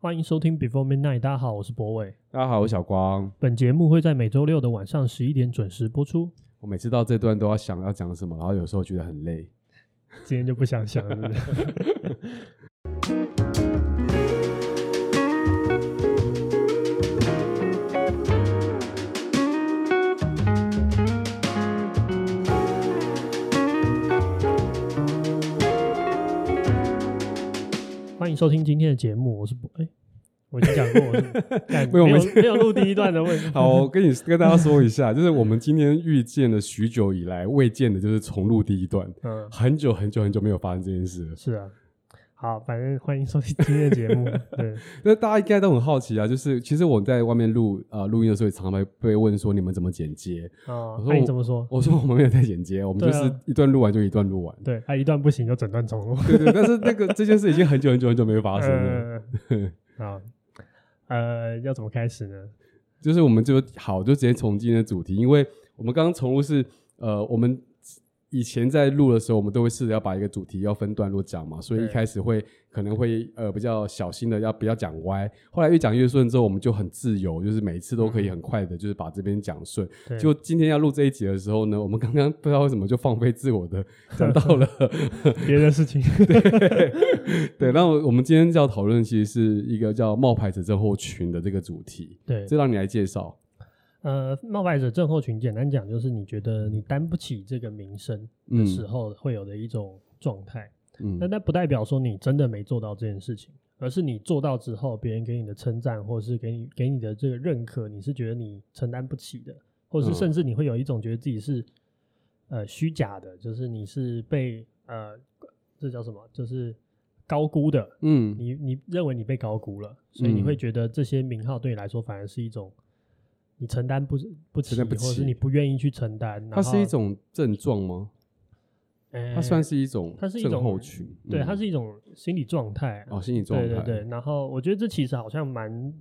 欢迎收听 Before Midnight。大家好，我是博伟。大家好，我是小光。本节目会在每周六的晚上十一点准时播出。我每次到这段都要想要讲什么，然后有时候觉得很累。今天就不想想了。欢迎收听今天的节目，我是博。哎，我已经讲过，我是没有没有录第一段的问题。好，我跟你跟大家说一下，就是我们今天遇见了许久以来未见的，就是重录第一段。嗯，很久很久很久没有发生这件事了。是啊。好，反正欢迎收听今天的节目。对，那大家应该都很好奇啊，就是其实我在外面录啊录音的时候，常被被问说你们怎么剪接啊？我说你怎么说？我说我们没有在剪接，我们就是一段录完就一段录完。对，他一段不行就整段重录。对对，但是那个这件事已经很久很久很久没有发生了。好，呃，要怎么开始呢？就是我们就好，就直接从今天的主题，因为我们刚刚重录是呃我们。以前在录的时候，我们都会试着要把一个主题要分段落讲嘛，所以一开始会可能会呃比较小心的要不要讲歪。后来越讲越顺之后，我们就很自由，就是每一次都可以很快的，就是把这边讲顺。就今天要录这一集的时候呢，我们刚刚不知道为什么就放飞自我的 讲到了 别的事情。对对，然后我们今天要讨论其实是一个叫冒牌者症候群的这个主题。对，这让你来介绍。呃，冒牌者症候群，简单讲就是你觉得你担不起这个名声的时候会有的一种状态。嗯，但那不代表说你真的没做到这件事情，而是你做到之后，别人给你的称赞，或是给你给你的这个认可，你是觉得你承担不起的，或是甚至你会有一种觉得自己是呃虚假的，就是你是被呃这叫什么，就是高估的。嗯，你你认为你被高估了，所以你会觉得这些名号对你来说反而是一种。你承担不不起，或者是你不愿意去承担，它是一种症状吗？欸、它算是一种，它是一种症候群，对，它是一种心理状态。哦，心理状态，对对对。然后我觉得这其实好像蛮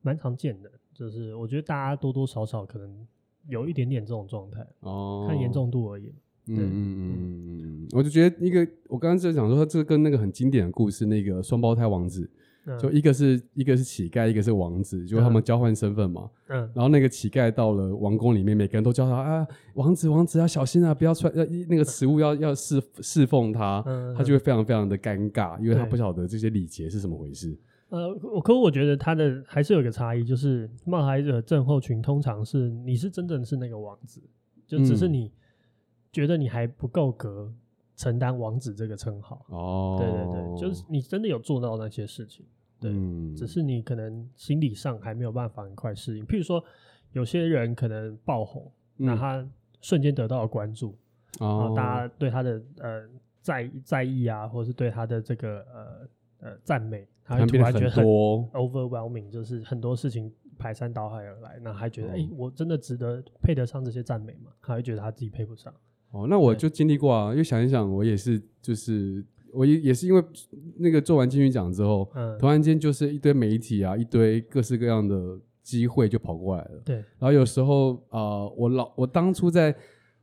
蛮常见的，就是我觉得大家多多少少可能有一点点这种状态哦，看严重度而已。嗯嗯嗯嗯嗯，我就觉得一个，我刚刚在讲说，这跟那个很经典的故事，那个双胞胎王子。就一个是一个是乞丐，一个是王子，就他们交换身份嘛。嗯。然后那个乞丐到了王宫里面，每个人都叫他啊，王子，王子要小心啊，不要穿要那个食物要要侍侍奉他，他就会非常非常的尴尬，因为他不晓得这些礼节是怎么回事。呃，我可我觉得他的还是有一个差异，就是冒牌者症候群通常是你是真正是那个王子，就只是你觉得你还不够格承担王子这个称号。哦。对对对，就是你真的有做到那些事情。对，嗯、只是你可能心理上还没有办法很快适应。譬如说，有些人可能爆红，嗯、那他瞬间得到了关注，哦、然后大家对他的呃在在意啊，或者是对他的这个呃呃赞美，他会突然觉得很 overwhelming，就是很多事情排山倒海而来，那还觉得哎、嗯欸，我真的值得配得上这些赞美吗？他会觉得他自己配不上。哦，那我就经历过啊，因为想一想，我也是就是。我也也是因为那个做完金曲奖之后，嗯，突然间就是一堆媒体啊，一堆各式各样的机会就跑过来了。对，然后有时候啊、呃，我老我当初在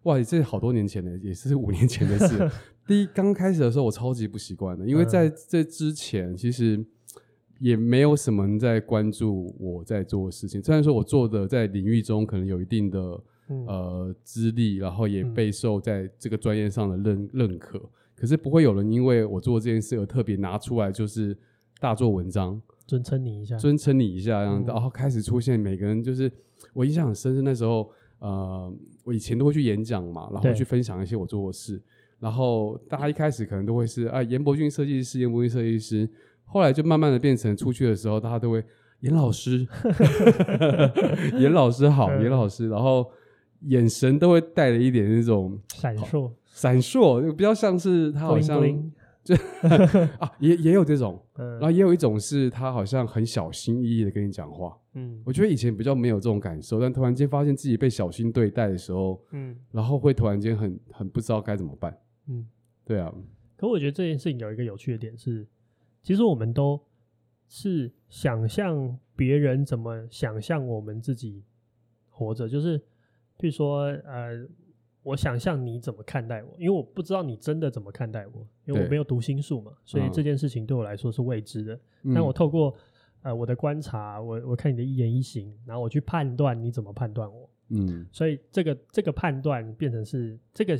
哇，这好多年前的，也是五年前的事。第一刚开始的时候，我超级不习惯的，因为在这之前其实也没有什么人在关注我在做的事情。虽然说我做的在领域中可能有一定的呃资历，然后也备受在这个专业上的认认可。可是不会有人因为我做这件事而特别拿出来，就是大做文章，尊称你一下，尊称你一下，然后开始出现每个人就是我印象很深，是那时候，呃，我以前都会去演讲嘛，然后去分享一些我做的事，然后大家一开始可能都会是啊，严伯俊设计师，严伯俊设计师，后来就慢慢的变成出去的时候，大家都会严老师，严老师好，严老师，然后眼神都会带了一点那种闪烁。闪烁，就比较像是他好像就 啊，也也有这种，嗯、然后也有一种是他好像很小心翼翼的跟你讲话，嗯，我觉得以前比较没有这种感受，但突然间发现自己被小心对待的时候，嗯，然后会突然间很很不知道该怎么办，嗯，对啊。可我觉得这件事情有一个有趣的点是，其实我们都是想象别人怎么想象我们自己活着，就是譬如说呃。我想象你怎么看待我，因为我不知道你真的怎么看待我，因为我没有读心术嘛，所以这件事情对我来说是未知的。嗯、但我透过呃我的观察，我我看你的一言一行，然后我去判断你怎么判断我。嗯，所以这个这个判断变成是这个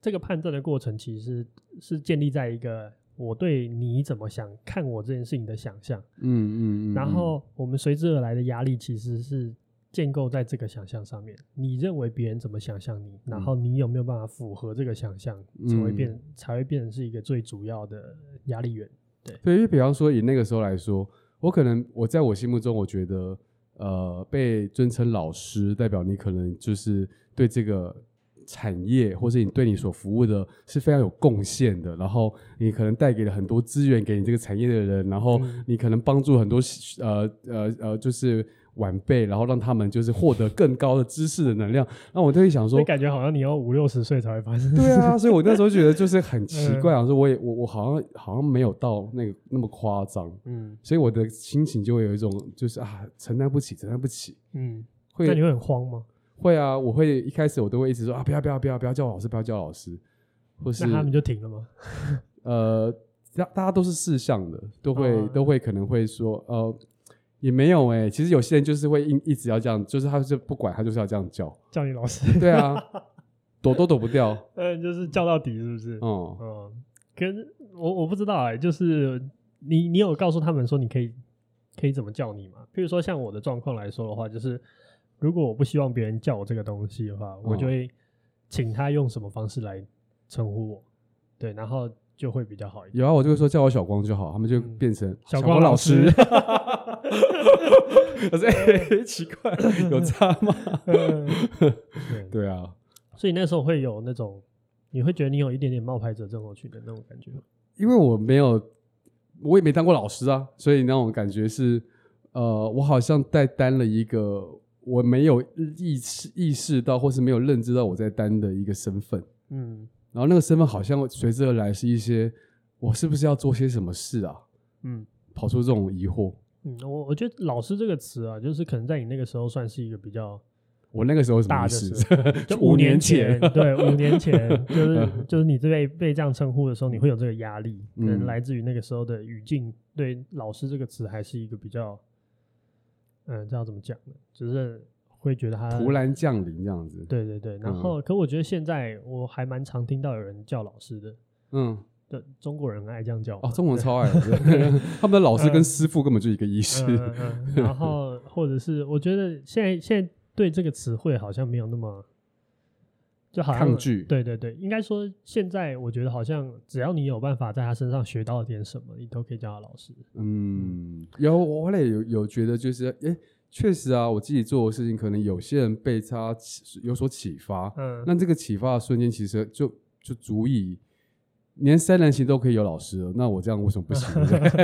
这个判断的过程，其实是，是建立在一个我对你怎么想看我这件事情的想象。嗯嗯嗯，然后我们随之而来的压力其实是。建构在这个想象上面，你认为别人怎么想象你，然后你有没有办法符合这个想象，才会变、嗯、才会变成是一个最主要的压力源。对，对，因为比方说以那个时候来说，我可能我在我心目中，我觉得呃被尊称老师，代表你可能就是对这个产业，或者你对你所服务的是非常有贡献的，然后你可能带给了很多资源给你这个产业的人，然后你可能帮助很多呃呃呃就是。晚辈，然后让他们就是获得更高的知识的能量。那我就会想说，感觉好像你要五六十岁才会发生。对啊，所以我那时候觉得就是很 奇怪，啊、嗯、说我也我我好像好像没有到那个那么夸张。嗯，所以我的心情就会有一种就是啊，承担不起，承担不起。嗯，会。那你会很慌吗？会啊，我会一开始我都会一直说啊，不要不要不要不要叫我老师，不要叫我老师。或是那他们就停了吗？呃，大大家都是识相的，都会、哦、都会可能会说呃。也没有哎、欸，其实有些人就是会一一直要这样，就是他就不管他就是要这样叫。叫你老师，对啊，躲都躲不掉，嗯，就是叫到底是不是？嗯。嗯，可是我我不知道哎、欸，就是你你有告诉他们说你可以可以怎么叫你吗？譬如说像我的状况来说的话，就是如果我不希望别人叫我这个东西的话，嗯、我就会请他用什么方式来称呼我，对，然后就会比较好一点。有啊，我就会说叫我小光就好，他们就变成小光老师。我说、欸，奇怪，有差吗？对，对啊，所以那时候会有那种，你会觉得你有一点点冒牌者症候群的那种感觉。因为我没有，我也没当过老师啊，所以那种感觉是，呃，我好像在担了一个我没有意识意识到，或是没有认知到我在担的一个身份。嗯，然后那个身份好像随之而来是一些，我是不是要做些什么事啊？嗯，跑出这种疑惑。嗯，我我觉得“老师”这个词啊，就是可能在你那个时候算是一个比较，我那个时候大的时候，就 五年前，对，五年前，就是就是你被被这样称呼的时候，你会有这个压力，可能来自于那个时候的语境，对“老师”这个词还是一个比较，嗯，这样怎么讲呢？就是会觉得他突然降临这样子，对对对。然后，可我觉得现在我还蛮常听到有人叫老师的，嗯。对，中国人很爱这样叫哦，中国人超爱，他们的老师跟师傅根本就一个意思。嗯嗯嗯、然后，或者是我觉得现在现在对这个词汇好像没有那么，就好像抗拒。对对对，应该说现在我觉得好像只要你有办法在他身上学到点什么，你都可以叫他老师。嗯，有我后来有有觉得就是，哎，确实啊，我自己做的事情可能有些人被他有所启发。嗯，那这个启发的瞬间其实就就足以。连三人行都可以有老师了，那我这样为什么不行？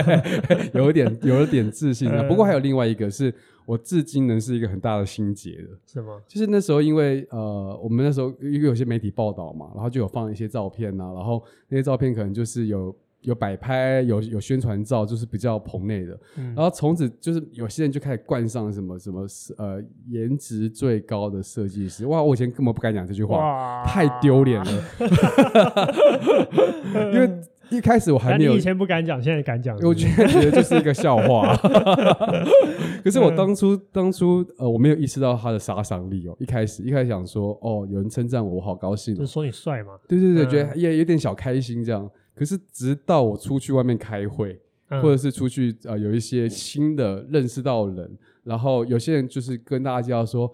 有一点，有一点自信的。不过还有另外一个是我至今仍是一个很大的心结的。是吗？就是那时候，因为呃，我们那时候因为有些媒体报道嘛，然后就有放一些照片呐、啊，然后那些照片可能就是有。有摆拍，有有宣传照，就是比较棚内的。嗯、然后从此就是有些人就开始冠上什么什么呃颜值最高的设计师。哇，我以前根本不敢讲这句话，太丢脸了。因为一开始我还没有，你以前不敢讲，现在敢讲。我觉得觉得就是一个笑话。可是我当初当初呃我没有意识到他的杀伤力哦。一开始一开始想说哦有人称赞我，我好高兴、哦。就是说你帅嘛？对对对，嗯、觉得也有点小开心这样。可是直到我出去外面开会，嗯、或者是出去呃有一些新的认识到的人，然后有些人就是跟大家介绍说，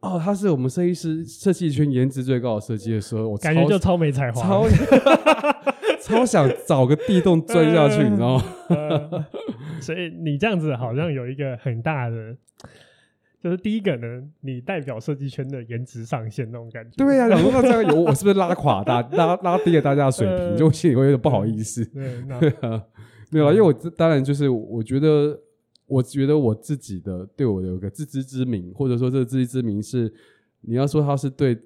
哦，他是我们设计师设计圈颜值最高的设计的时候，我感觉就超没才华，超超想找个地洞钻下去，嗯、你知道吗？嗯、所以你这样子好像有一个很大的。就是第一个呢，你代表设计圈的颜值上限那种感觉。对呀、啊，然后那这样有 我是不是拉垮大拉拉低了大家的水平，呃、就心里会有点不好意思。对，对啊，没有啊，因为我当然就是我觉得，我觉得我自己的对我有个自知之明，或者说这个自知之明是你要说他是对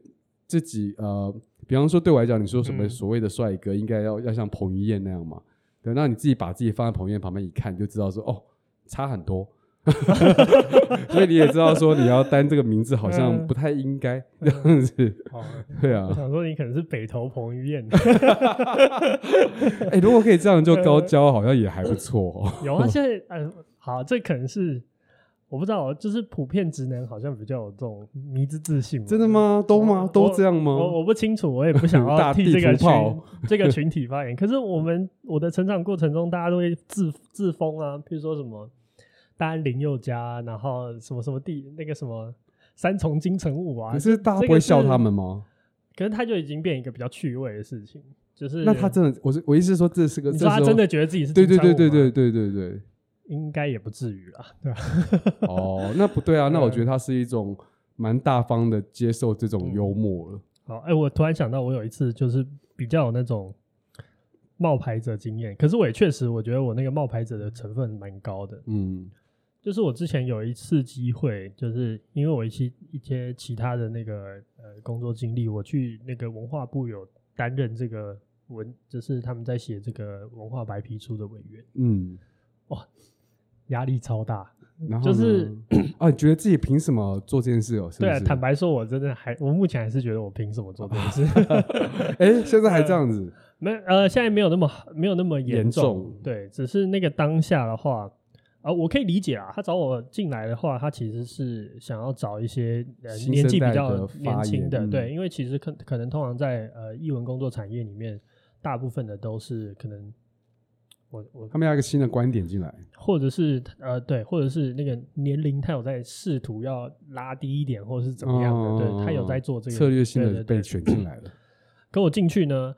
自己呃，比方说对我来讲，你说什么所谓的帅哥，应该要要像彭于晏那样嘛？对，那你自己把自己放在彭于晏旁边一看，就知道说哦，差很多。所以你也知道说你要担这个名字好像不太应该这样子。对啊，我想说你可能是北投彭于晏。哎，如果可以这样就高交，好像也还不错。有啊，现在嗯，好，这可能是。我不知道，就是普遍直男好像比较有这种迷之自信。真的吗？都吗？都这样吗？我我不清楚，我也不想要替这个群这个群体发言。可是我们我的成长过程中，大家都会自自封啊，譬如说什么大安林宥嘉，然后什么什么地那个什么三重金城武啊。可是大家不会笑他们吗？可是他就已经变一个比较趣味的事情，就是那他真的，我是我意思是说，这是个，你说他真的觉得自己是对对对对对对对对。应该也不至于啦，对吧？哦，那不对啊，那我觉得他是一种蛮大方的接受这种幽默了。嗯、好，哎、欸，我突然想到，我有一次就是比较有那种冒牌者经验，可是我也确实，我觉得我那个冒牌者的成分蛮高的。嗯，就是我之前有一次机会，就是因为我一些一些其他的那个呃工作经历，我去那个文化部有担任这个文，就是他们在写这个文化白皮书的委员。嗯，哇。压力超大，然后就是 啊，你觉得自己凭什么做这件事哦？是是对啊，坦白说，我真的还，我目前还是觉得我凭什么做这件事？哎、欸，现在还这样子？没呃，现在没有那么没有那么严重，重对，只是那个当下的话，啊、呃，我可以理解啊。他找我进来的话，他其实是想要找一些呃年纪比较年轻的，嗯、对，因为其实可可能通常在呃译文工作产业里面，大部分的都是可能。我我他们要一个新的观点进来，或者是呃对，或者是那个年龄他有在试图要拉低一点，或者是怎么样的，哦、对他有在做这个策略性的被选进来了。可我进去呢，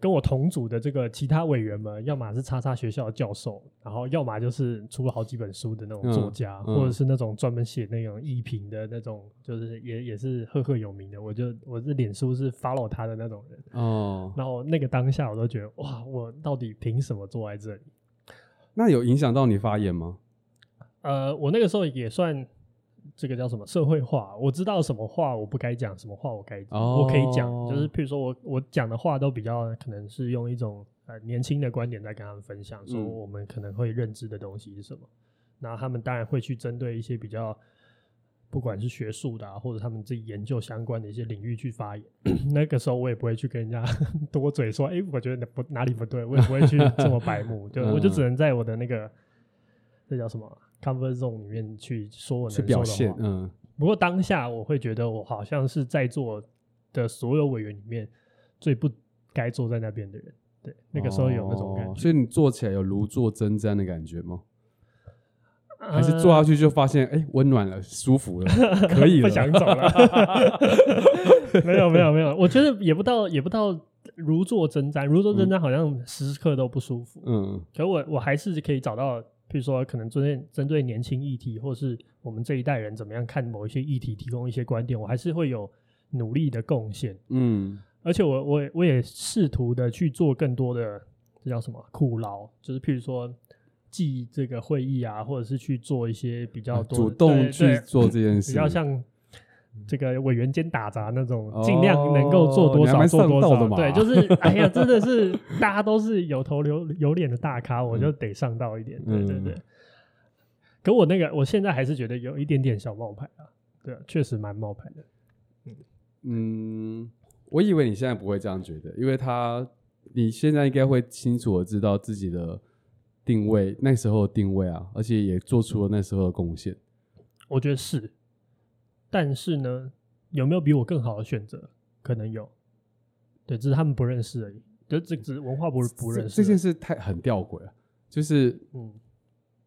跟我同组的这个其他委员们，要么是叉叉学校的教授，然后要么就是出了好几本书的那种作家，嗯嗯、或者是那种专门写那种艺评的那种，就是也也是赫赫有名的。我就我是脸书是 follow 他的那种人哦。然后那个当下我都觉得哇，我到底凭什么坐在这里？那有影响到你发言吗？呃，我那个时候也算。这个叫什么社会化？我知道什么话我不该讲，什么话我该讲，哦、我可以讲。就是譬如说我我讲的话都比较可能是用一种呃年轻的观点在跟他们分享，说我们可能会认知的东西是什么。那、嗯、他们当然会去针对一些比较不管是学术的、啊，或者他们自己研究相关的一些领域去发言。那个时候我也不会去跟人家 多嘴说，哎，我觉得不哪里不对，我也不会去这么白目，就我就只能在我的那个这叫什么？comfort zone 里面去说我能说的话，表现，嗯。不过当下我会觉得我好像是在座的所有委员里面最不该坐在那边的人。对，那个时候有那种感觉。哦、所以你坐起来有如坐针毡的感觉吗？呃、还是坐下去就发现哎，温暖了，舒服了，可以了，不想走了？没有没有没有，我觉得也不到也不到如坐针毡，如坐针毡好像时刻都不舒服。嗯。可我我还是可以找到。譬如说，可能针对针对年轻议题，或是我们这一代人怎么样看某一些议题，提供一些观点，我还是会有努力的贡献。嗯，而且我我我也试图的去做更多的，这叫什么苦劳？就是譬如说记这个会议啊，或者是去做一些比较多主动去做这件 事，比较像。这个委员间打杂那种，尽量能够做多少做多少。对，就是 哎呀，真的是大家都是有头有有脸的大咖，我就得上道一点。对对对。可我那个，我现在还是觉得有一点点小冒牌啊。对，确实蛮冒牌的。嗯，我以为你现在不会这样觉得，因为他你现在应该会清楚的知道自己的定位，那时候的定位啊，而且也做出了那时候的贡献。我觉得是。但是呢，有没有比我更好的选择？可能有，对，只是他们不认识而已。就这只文化不不认识这，这件事太很吊诡了。就是，嗯，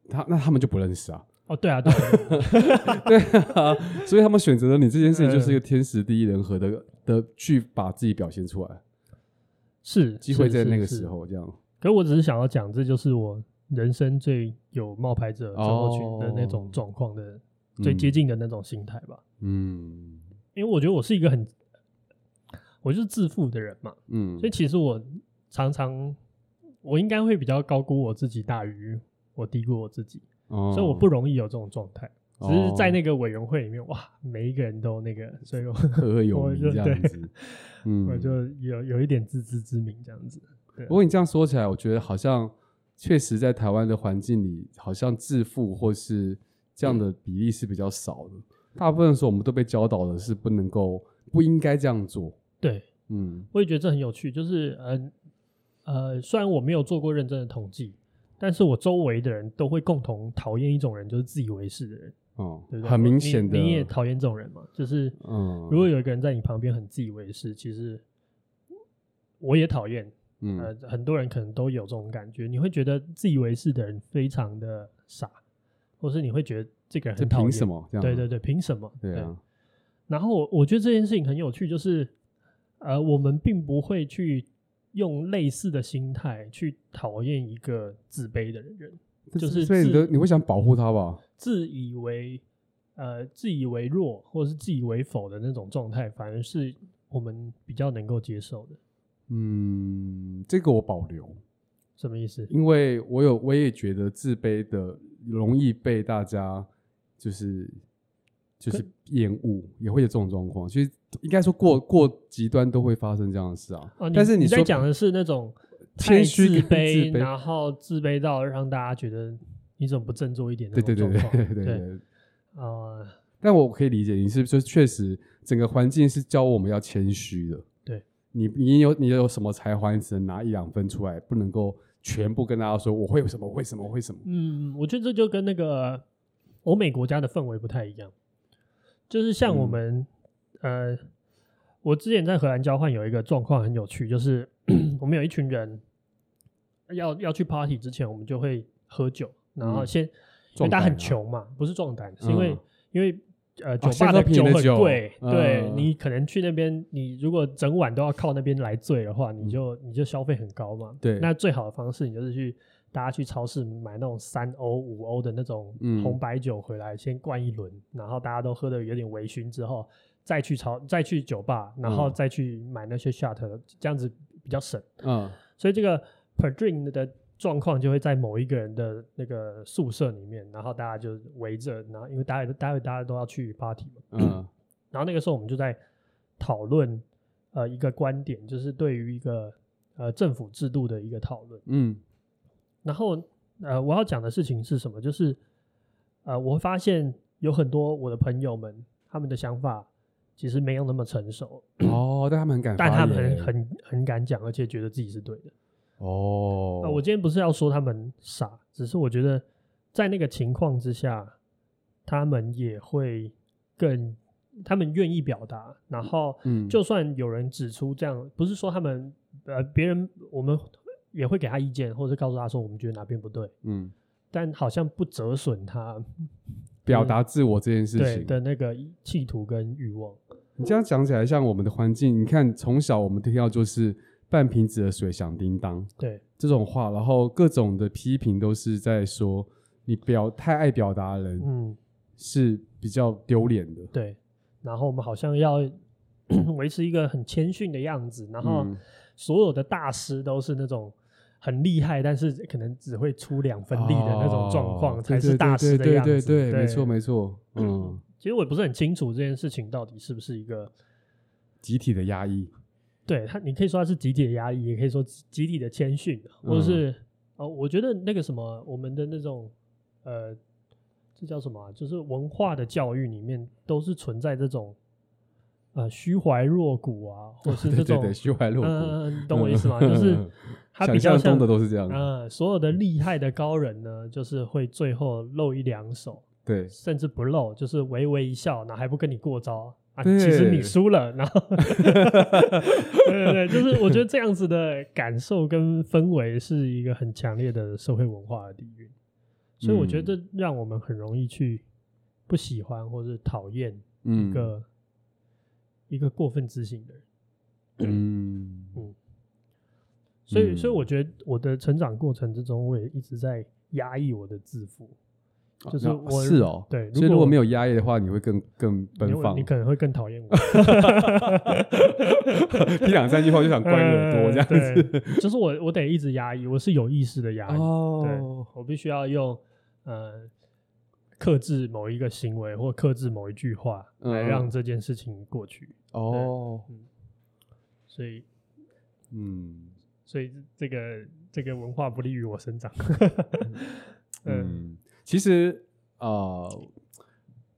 他那他们就不认识啊。哦，对啊，对啊，对啊，所以他们选择了你这件事情，就是一个天时地利人和的、嗯、的去把自己表现出来。是机会在那个时候这样。可是我只是想要讲，这就是我人生最有冒牌者症候群的那种状况的。最接近的那种心态吧，嗯，因为我觉得我是一个很，我就是自负的人嘛，嗯，所以其实我常常，我应该会比较高估我自己，大于我低估我自己，哦，所以我不容易有这种状态，只是在那个委员会里面，哇，每一个人都那个，所以我赫赫有名这样子，嗯，我就有有一点自知之明这样子。不过你这样说起来，我觉得好像确实在台湾的环境里，好像自负或是。这样的比例是比较少的。大部分的时候，我们都被教导的是不能够、不应该这样做。对，嗯，我也觉得这很有趣。就是，呃，呃，虽然我没有做过认真的统计，但是我周围的人都会共同讨厌一种人，就是自以为是的人。哦，对对？很明显的，你，你也讨厌这种人嘛？就是，嗯，如果有一个人在你旁边很自以为是，其实我也讨厌。嗯，呃，很多人可能都有这种感觉，你会觉得自以为是的人非常的傻，或是你会觉得。这个人很讨厌，凭什么？对对对，凭什么？对啊。对，然后我我觉得这件事情很有趣，就是呃，我们并不会去用类似的心态去讨厌一个自卑的人，就是所以你的你会想保护他吧？自以为呃自以为弱或者是自以为否的那种状态，反而是我们比较能够接受的。嗯，这个我保留。什么意思？因为我有我也觉得自卑的容易被大家。就是就是厌恶，也会有这种状况。其实应该说过过极端都会发生这样的事啊。哦、但是你，你在讲的是那种 谦虚、自卑，然后自卑到让大家觉得你怎么不振作一点的那种状况。对对对对对对。呃，但我可以理解你是就是确实整个环境是教我们要谦虚的。对，你你有你有什么才华，你只能拿一两分出来，不能够全部跟大家说我会有什么，会什么，为什么？嗯，我觉得这就跟那个。欧美国家的氛围不太一样，就是像我们，嗯、呃，我之前在荷兰交换有一个状况很有趣，就是 我们有一群人要要去 party 之前，我们就会喝酒，然后先，嗯、因为大家很穷嘛，不是壮胆，是因为、嗯、因为呃酒吧的酒很贵，嗯、对你可能去那边，你如果整晚都要靠那边来醉的话，你就你就消费很高嘛，对，那最好的方式你就是去。大家去超市买那种三欧、五欧的那种红白酒回来，先灌一轮，嗯、然后大家都喝的有点微醺之后，再去超再去酒吧，然后再去买那些 shot，这样子比较省。嗯，所以这个 per drink 的状况就会在某一个人的那个宿舍里面，然后大家就围着，然后因为大家待会大家都要去 party 嘛。嗯，然后那个时候我们就在讨论呃一个观点，就是对于一个呃政府制度的一个讨论。嗯。然后，呃，我要讲的事情是什么？就是，呃，我会发现有很多我的朋友们，他们的想法其实没有那么成熟。哦，但他们很敢，但他们很很很敢讲，而且觉得自己是对的。哦，呃，我今天不是要说他们傻，只是我觉得在那个情况之下，他们也会更，他们愿意表达。然后，嗯，就算有人指出这样，不是说他们，呃，别人我们。也会给他意见，或者告诉他说我们觉得哪边不对，嗯，但好像不折损他。表达自我这件事情。的那个企图跟欲望。你这样讲起来，像我们的环境，你看从小我们听到就是半瓶子的水响叮当，对。这种话，然后各种的批评都是在说你表太爱表达的人，嗯，是比较丢脸的，对。然后我们好像要 维持一个很谦逊的样子，然后所有的大师都是那种。很厉害，但是可能只会出两分力的那种状况才是大师的样子。对对对，没错没错。嗯，其实我也不是很清楚这件事情到底是不是一个集体的压抑。对他，你可以说他是集体的压抑，也可以说集体的谦逊，或者是哦，我觉得那个什么，我们的那种呃，这叫什么啊？就是文化的教育里面都是存在这种。呃，虚怀若谷啊，或是这种虚怀若谷，嗯，懂我意思吗？就是他比较像的都是这样，嗯，所有的厉害的高人呢，就是会最后露一两手，对，甚至不露，就是微微一笑，然后还不跟你过招啊，其实你输了，然后，对对对，就是我觉得这样子的感受跟氛围是一个很强烈的社会文化的底蕴，所以我觉得这让我们很容易去不喜欢或是讨厌一个。一个过分自信的人，嗯。嗯，所以所以我觉得我的成长过程之中，我也一直在压抑我的自负，就是我是哦，对，所以如果没有压抑的话，你会更更奔放，你可能会更讨厌我，一两三句话就想关耳朵这样子，就是我我得一直压抑，我是有意识的压抑，对，我必须要用呃。克制某一个行为，或克制某一句话，来让这件事情过去。哦，嗯，所以，嗯，所以这个这个文化不利于我生长。嗯，其实，呃，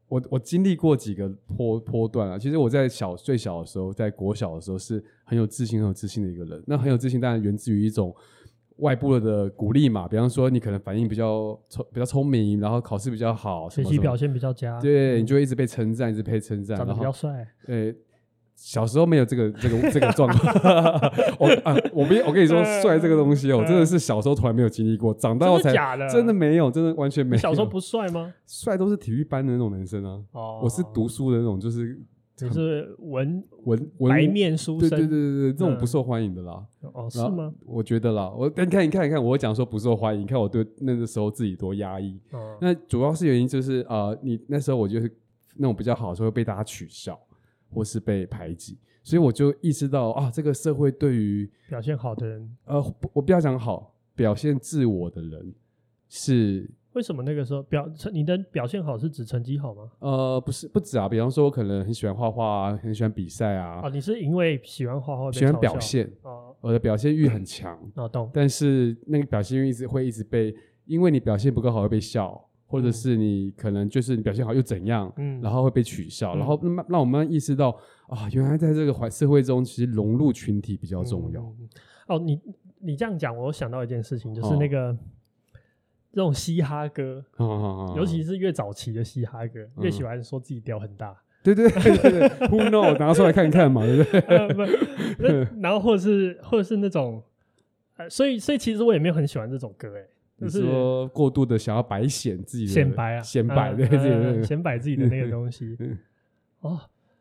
我我经历过几个波波段啊。其实我在小最小的时候，在国小的时候是很有自信、很有自信的一个人。那很有自信，当然源自于一种外部的鼓励嘛。比方说，你可能反应比较聪、比较聪明，然后考试比较好，学习表现比较佳，对，你就会一直被称赞，一直被称赞，长得比较帅，对。小时候没有这个这个这个状况，我啊，我没我跟你说，帅这个东西哦、真的是小时候从来没有经历过，长大后才假的，真的没有，真的完全没有。小时候不帅吗？帅都是体育班的那种男生啊。哦，我是读书的那种，就是只是文文文白面书生，对对对对对，这种不受欢迎的啦。哦，是吗？我觉得啦，我你看你看你看，我讲说不受欢迎，你看我对那个时候自己多压抑。哦，那主要是原因就是呃，你那时候我就是那种比较好的时候被大家取笑，或是被排挤。所以我就意识到啊，这个社会对于表现好的人，呃，我不要讲好，表现自我的人是为什么那个时候表你的表现好是指成绩好吗？呃，不是，不止啊。比方说，我可能很喜欢画画啊，很喜欢比赛啊。哦，你是因为喜欢画画，喜欢表现哦，我的表现欲很强。哦，懂。但是那个表现欲一直会一直被，因为你表现不够好会被笑。或者是你可能就是你表现好又怎样，嗯，然后会被取笑，嗯、然后让让我们意识到啊，原来在这个环社会中，其实融入群体比较重要。嗯、哦，你你这样讲，我想到一件事情，就是那个、哦、这种嘻哈歌，哦哦哦、尤其是越早期的嘻哈歌，嗯、越喜欢说自己屌很大。对 对对，Who know？拿出来看看嘛，对不对？呃、不然后或者是或者是那种，呃，所以所以其实我也没有很喜欢这种歌，哎。就是说过度的想要白显自己的显摆啊，显摆对自己的显摆自己的那个东西 哦，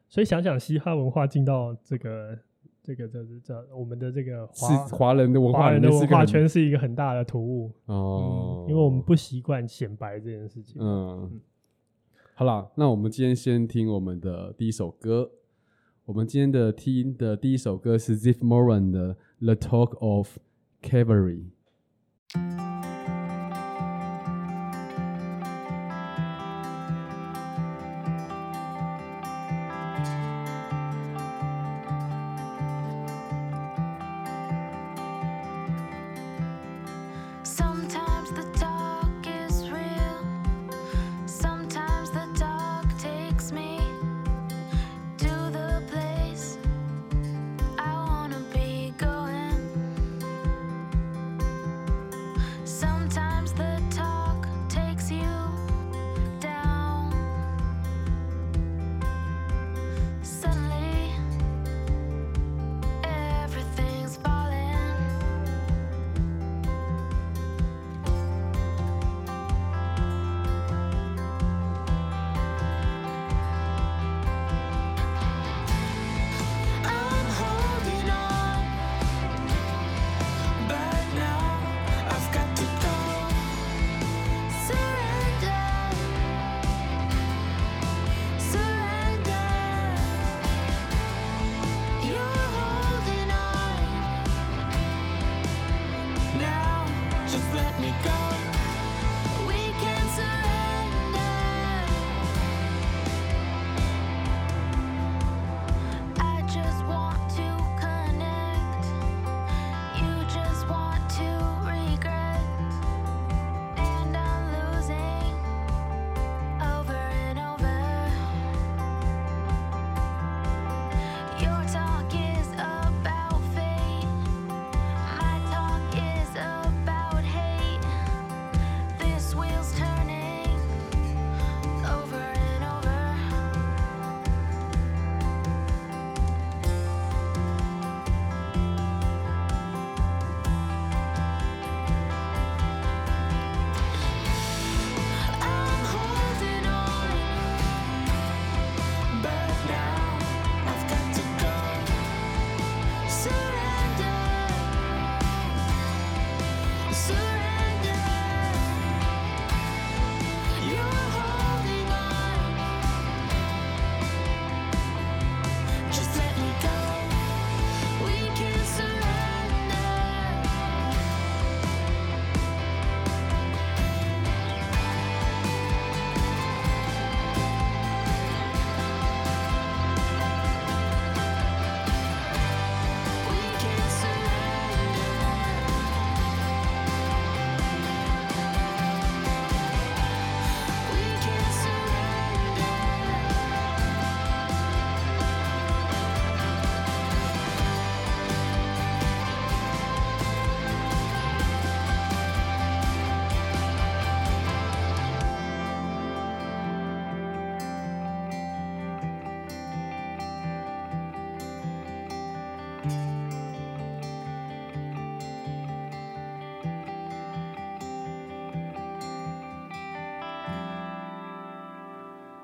所以想想嘻哈文化进到这个这个这这我们的这个华华人的文化华人的文化圈是一个很大的突兀哦，因为我们不习惯显摆这件事情。嗯，好了，那我们今天先听我们的第一首歌。我们今天的听的第一首歌是 Ziff Moran 的《The Talk of Cavalry》。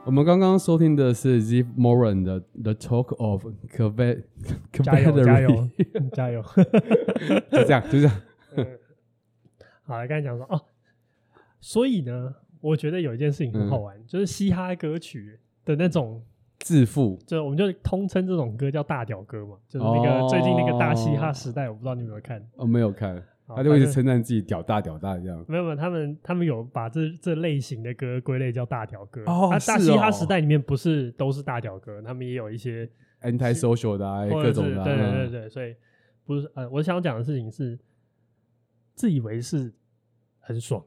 我们刚刚收听的是 Ziv Moran 的《The Talk of Cavalry 》，加油加油 加油！就这样，就这样。嗯、好，刚才讲说哦，所以呢，我觉得有一件事情很好玩，嗯、就是嘻哈歌曲的那种自负，就我们就通称这种歌叫大屌歌嘛，就是那个、哦、最近那个大嘻哈时代，我不知道你有没有看？哦，没有看。他就一直称赞自己屌大屌大这样，没有没有，他们他们有把这这类型的歌归类叫大屌歌。哦，啊、大嘻哈时代里面不是都是大屌歌，他们也有一些 anti-social 的、啊、各种的、啊。对对对对，所以不是呃，我想讲的事情是，自以为是很爽，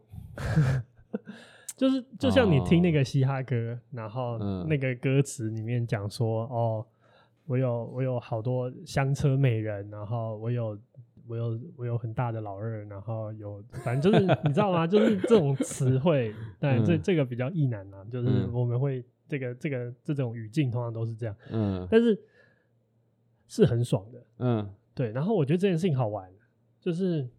就是就像你听那个嘻哈歌，哦、然后那个歌词里面讲说，哦，我有我有好多香车美人，然后我有。我有我有很大的老二，然后有反正就是你知道吗？就是 这种词汇，但这这个比较易难啊，就是我们会这个这个这种语境通常都是这样，嗯，但是是很爽的，嗯，对。然后我觉得这件事情好玩，就是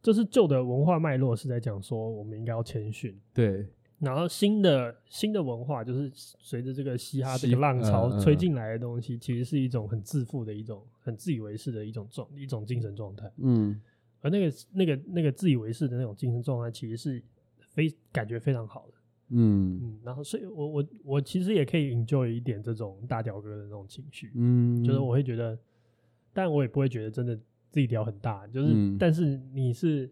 就是旧的文化脉络是在讲说我们应该要谦逊，对。然后新的新的文化就是随着这个嘻哈这个浪潮吹进来的东西，其实是一种很自负的一种、很自以为是的一种状一种精神状态。嗯，而那个那个那个自以为是的那种精神状态，其实是非感觉非常好的。嗯嗯，然后所以我我我其实也可以 enjoy 一点这种大屌哥的那种情绪。嗯，就是我会觉得，但我也不会觉得真的自己屌很大。就是，嗯、但是你是。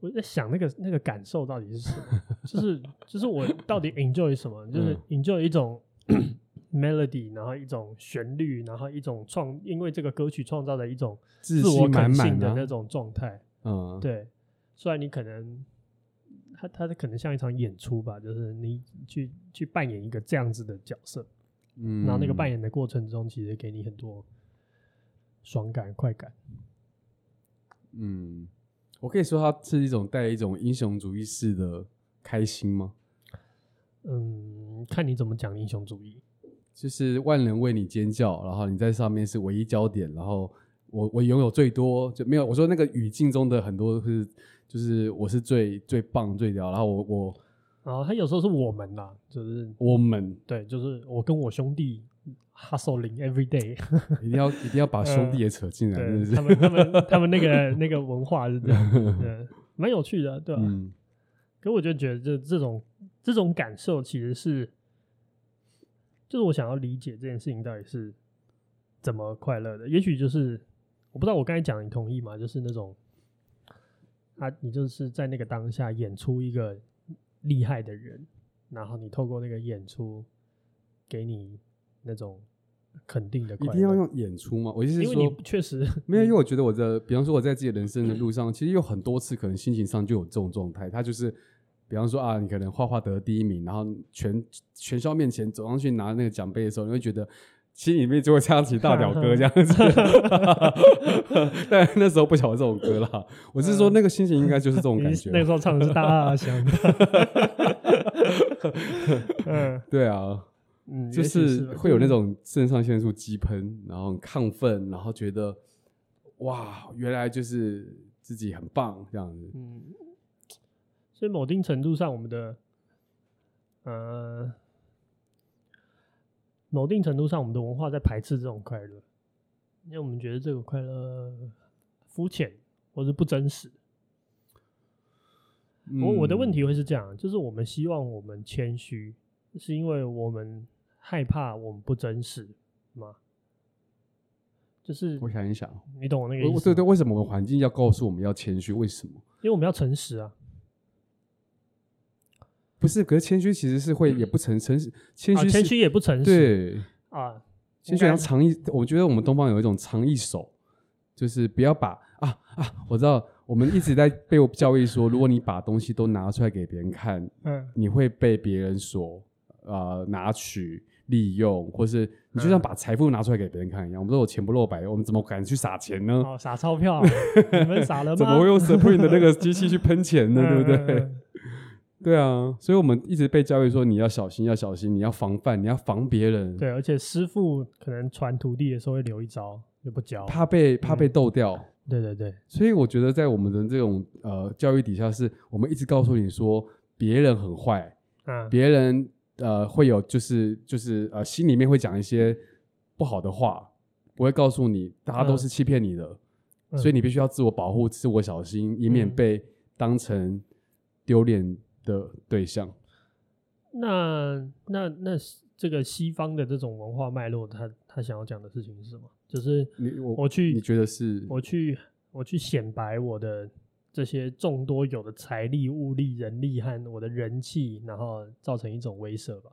我在想那个那个感受到底是什么？就 是就是我到底 enjoy 什么？就是 enjoy 一种 melody，然后一种旋律，然后一种创，因为这个歌曲创造的一种自我感性的那种状态。嗯，对。虽然你可能，他他可能像一场演出吧，就是你去去扮演一个这样子的角色，嗯，然后那个扮演的过程中，其实给你很多爽感、快感。嗯。我可以说它是一种带一种英雄主义式的开心吗？嗯，看你怎么讲英雄主义。就是万人为你尖叫，然后你在上面是唯一焦点，然后我我拥有最多，就没有我说那个语境中的很多是就是我是最最棒最屌，然后我我然后，他有时候是我们呐，就是我们对，就是我跟我兄弟。Hustling every day，一定要一定要把兄弟也扯进来，呃、他们他们 他们那个那个文化是这样，对，蛮有趣的，对吧、啊？嗯、可我就觉得这这种这种感受其实是，就是我想要理解这件事情到底是怎么快乐的。也许就是我不知道我刚才讲你同意吗？就是那种啊，你就是在那个当下演出一个厉害的人，然后你透过那个演出给你。那种肯定的，一定要用演出吗？我意思是说，确实没有，因为我觉得我的，比方说我在自己人生的路上，其实有很多次可能心情上就有这种状态。他就是，比方说啊，你可能画画得第一名，然后全全校面前走上去拿那个奖杯的时候，你会觉得心里面就会唱起大屌歌这样子。但那时候不晓得这种歌啦，我是说那个心情应该就是这种感觉。那时候唱的是大阿香。嗯，对啊。嗯，就是会有那种肾上腺素激喷，然后很亢奋，然后觉得哇，原来就是自己很棒这样子。嗯，所以某一定程度上，我们的呃，某一定程度上，我们的文化在排斥这种快乐，因为我们觉得这个快乐肤浅或者不真实。嗯，我我的问题会是这样，就是我们希望我们谦虚，是因为我们。害怕我们不真实吗？就是我想一想，你懂我那个意思？对对，为什么环境要告诉我们要谦虚？为什么？因为我们要诚实啊。不是，可是谦虚其实是会也不诚诚实，谦虚谦虚也不诚实。对啊，谦虚要藏一，我觉得我们东方有一种藏一手，就是不要把啊啊，我知道我们一直在被我教育说，如果你把东西都拿出来给别人看，嗯，你会被别人所呃拿取。利用，或是你就像把财富拿出来给别人看一样。嗯、我们说我钱不露白，我们怎么敢去撒钱呢？哦，撒钞票，你们撒了吗？怎么会用 Supreme 的那个机器去喷钱呢？对不对？对啊，所以我们一直被教育说你要小心，要小心，你要防范，你要防别人。对，而且师傅可能传徒弟的时候会留一招，就不教，怕被怕被逗掉、嗯。对对对，所以我觉得在我们的这种呃教育底下，是我们一直告诉你说别人很坏，嗯，别人。呃会有就是就是呃心里面会讲一些不好的话，不会告诉你，大家都是欺骗你的，嗯、所以你必须要自我保护、自我小心，以免被当成丢脸的对象。那那那这个西方的这种文化脉络，他他想要讲的事情是什么？就是你我我去，你觉得是？我去我去显摆我的这些众多有的财力、物力、人力和我的人气，然后造成一种威慑吧。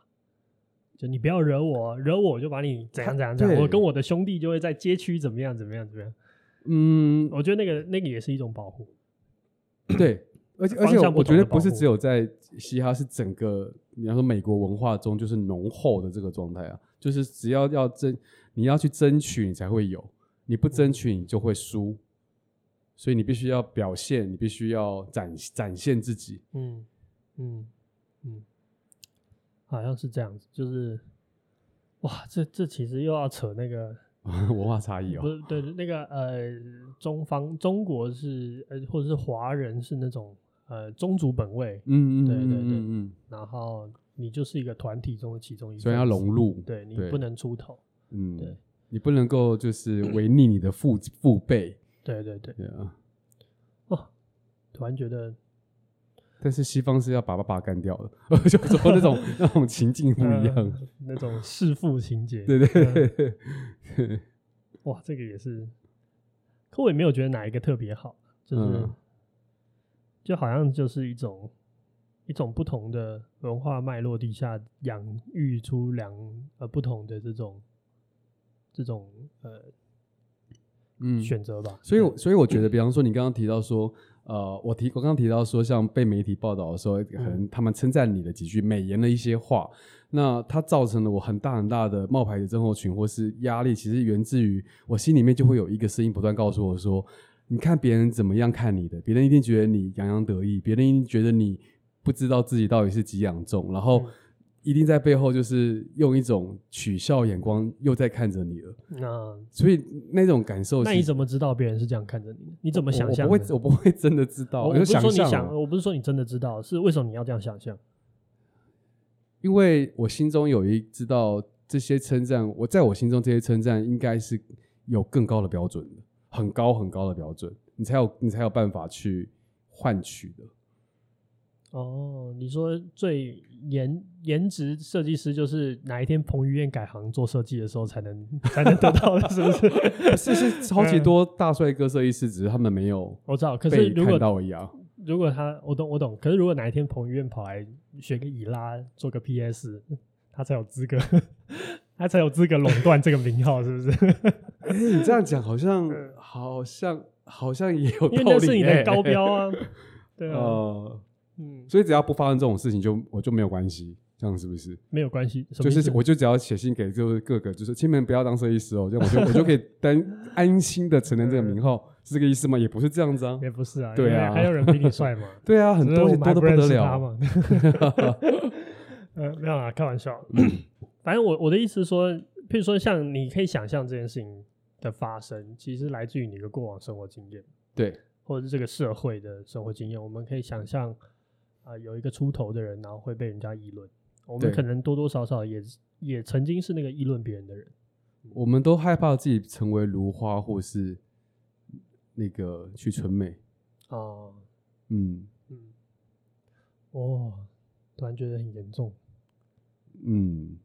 就你不要惹我，惹我就把你怎样怎样怎样。我跟我的兄弟就会在街区怎么样怎么样怎么样。嗯，我觉得那个那个也是一种保护。对。而且而且，我觉得不是只有在嘻哈，是整个，你要说美国文化中就是浓厚的这个状态啊，就是只要要争，你要去争取，你才会有，你不争取，你就会输，所以你必须要表现，你必须要展展现自己。嗯嗯嗯，好像是这样子，就是，哇，这这其实又要扯那个 文化差异哦，不是对那个呃，中方中国是呃，或者是华人是那种。呃，宗族本位，嗯嗯，对对对，嗯，然后你就是一个团体中的其中一个，所以要融入，对你不能出头，嗯，对，你不能够就是违逆你的父父辈，对对对，对啊，哦，突然觉得，但是西方是要把爸爸干掉的，就说那种 那种情境不一样，那种弑父情节，对对对，哇，这个也是，可我也没有觉得哪一个特别好，就是。就好像就是一种一种不同的文化脉络底下养育出两呃不同的这种这种呃嗯选择吧。所以所以我觉得，比方说你刚刚提到说，呃，我提我刚刚提到说，像被媒体报道的时候，可能他们称赞你的几句美言的一些话，那它造成了我很大很大的冒牌的症候群或是压力，其实源自于我心里面就会有一个声音不断告诉我说。你看别人怎么样看你的，别人一定觉得你洋洋得意，别人一定觉得你不知道自己到底是几两重，然后一定在背后就是用一种取笑眼光又在看着你了。那所以那种感受，那你怎么知道别人是这样看着你？你怎么想象？我不会，我不会真的知道。我不是说你想，我不是说你真的知道，是为什么你要这样想象？因为我心中有一知道这些称赞，我在我心中这些称赞应该是有更高的标准的。很高很高的标准，你才有你才有办法去换取的。哦，你说最颜颜值设计师就是哪一天彭于晏改行做设计的时候才能才能得到的，是不是？是是超级多大帅哥设计师，只是他们没有我知道。可是如果到一样，如果他我懂我懂，可是如果哪一天彭于晏跑来学个以拉做个 PS，他才有资格。他才有资格垄断这个名号，是不是？你这样讲好像好像好像也有道理，因为那是你的高标啊。对啊，呃、嗯，所以只要不发生这种事情就，就我就没有关系，这样是不是？没有关系，就是我就只要写信给就是各个，就是亲们不要当设计师哦，这样我就我就可以担安心的承认这个名号，是这个意思吗？也不是这样子啊，也不是啊，对啊，还有人比你帅吗？对啊，很多很多都不得了嘛。呃，没有啊，开玩笑。反正我我的意思是说，譬如说像你可以想象这件事情的发生，其实来自于你的过往生活经验，对，或者是这个社会的生活经验。我们可以想象啊、呃，有一个出头的人，然后会被人家议论。我们可能多多少少也也曾经是那个议论别人的人。我们都害怕自己成为如花，或是那个去纯美。哦，嗯嗯，哦，突然觉得很严重。嗯。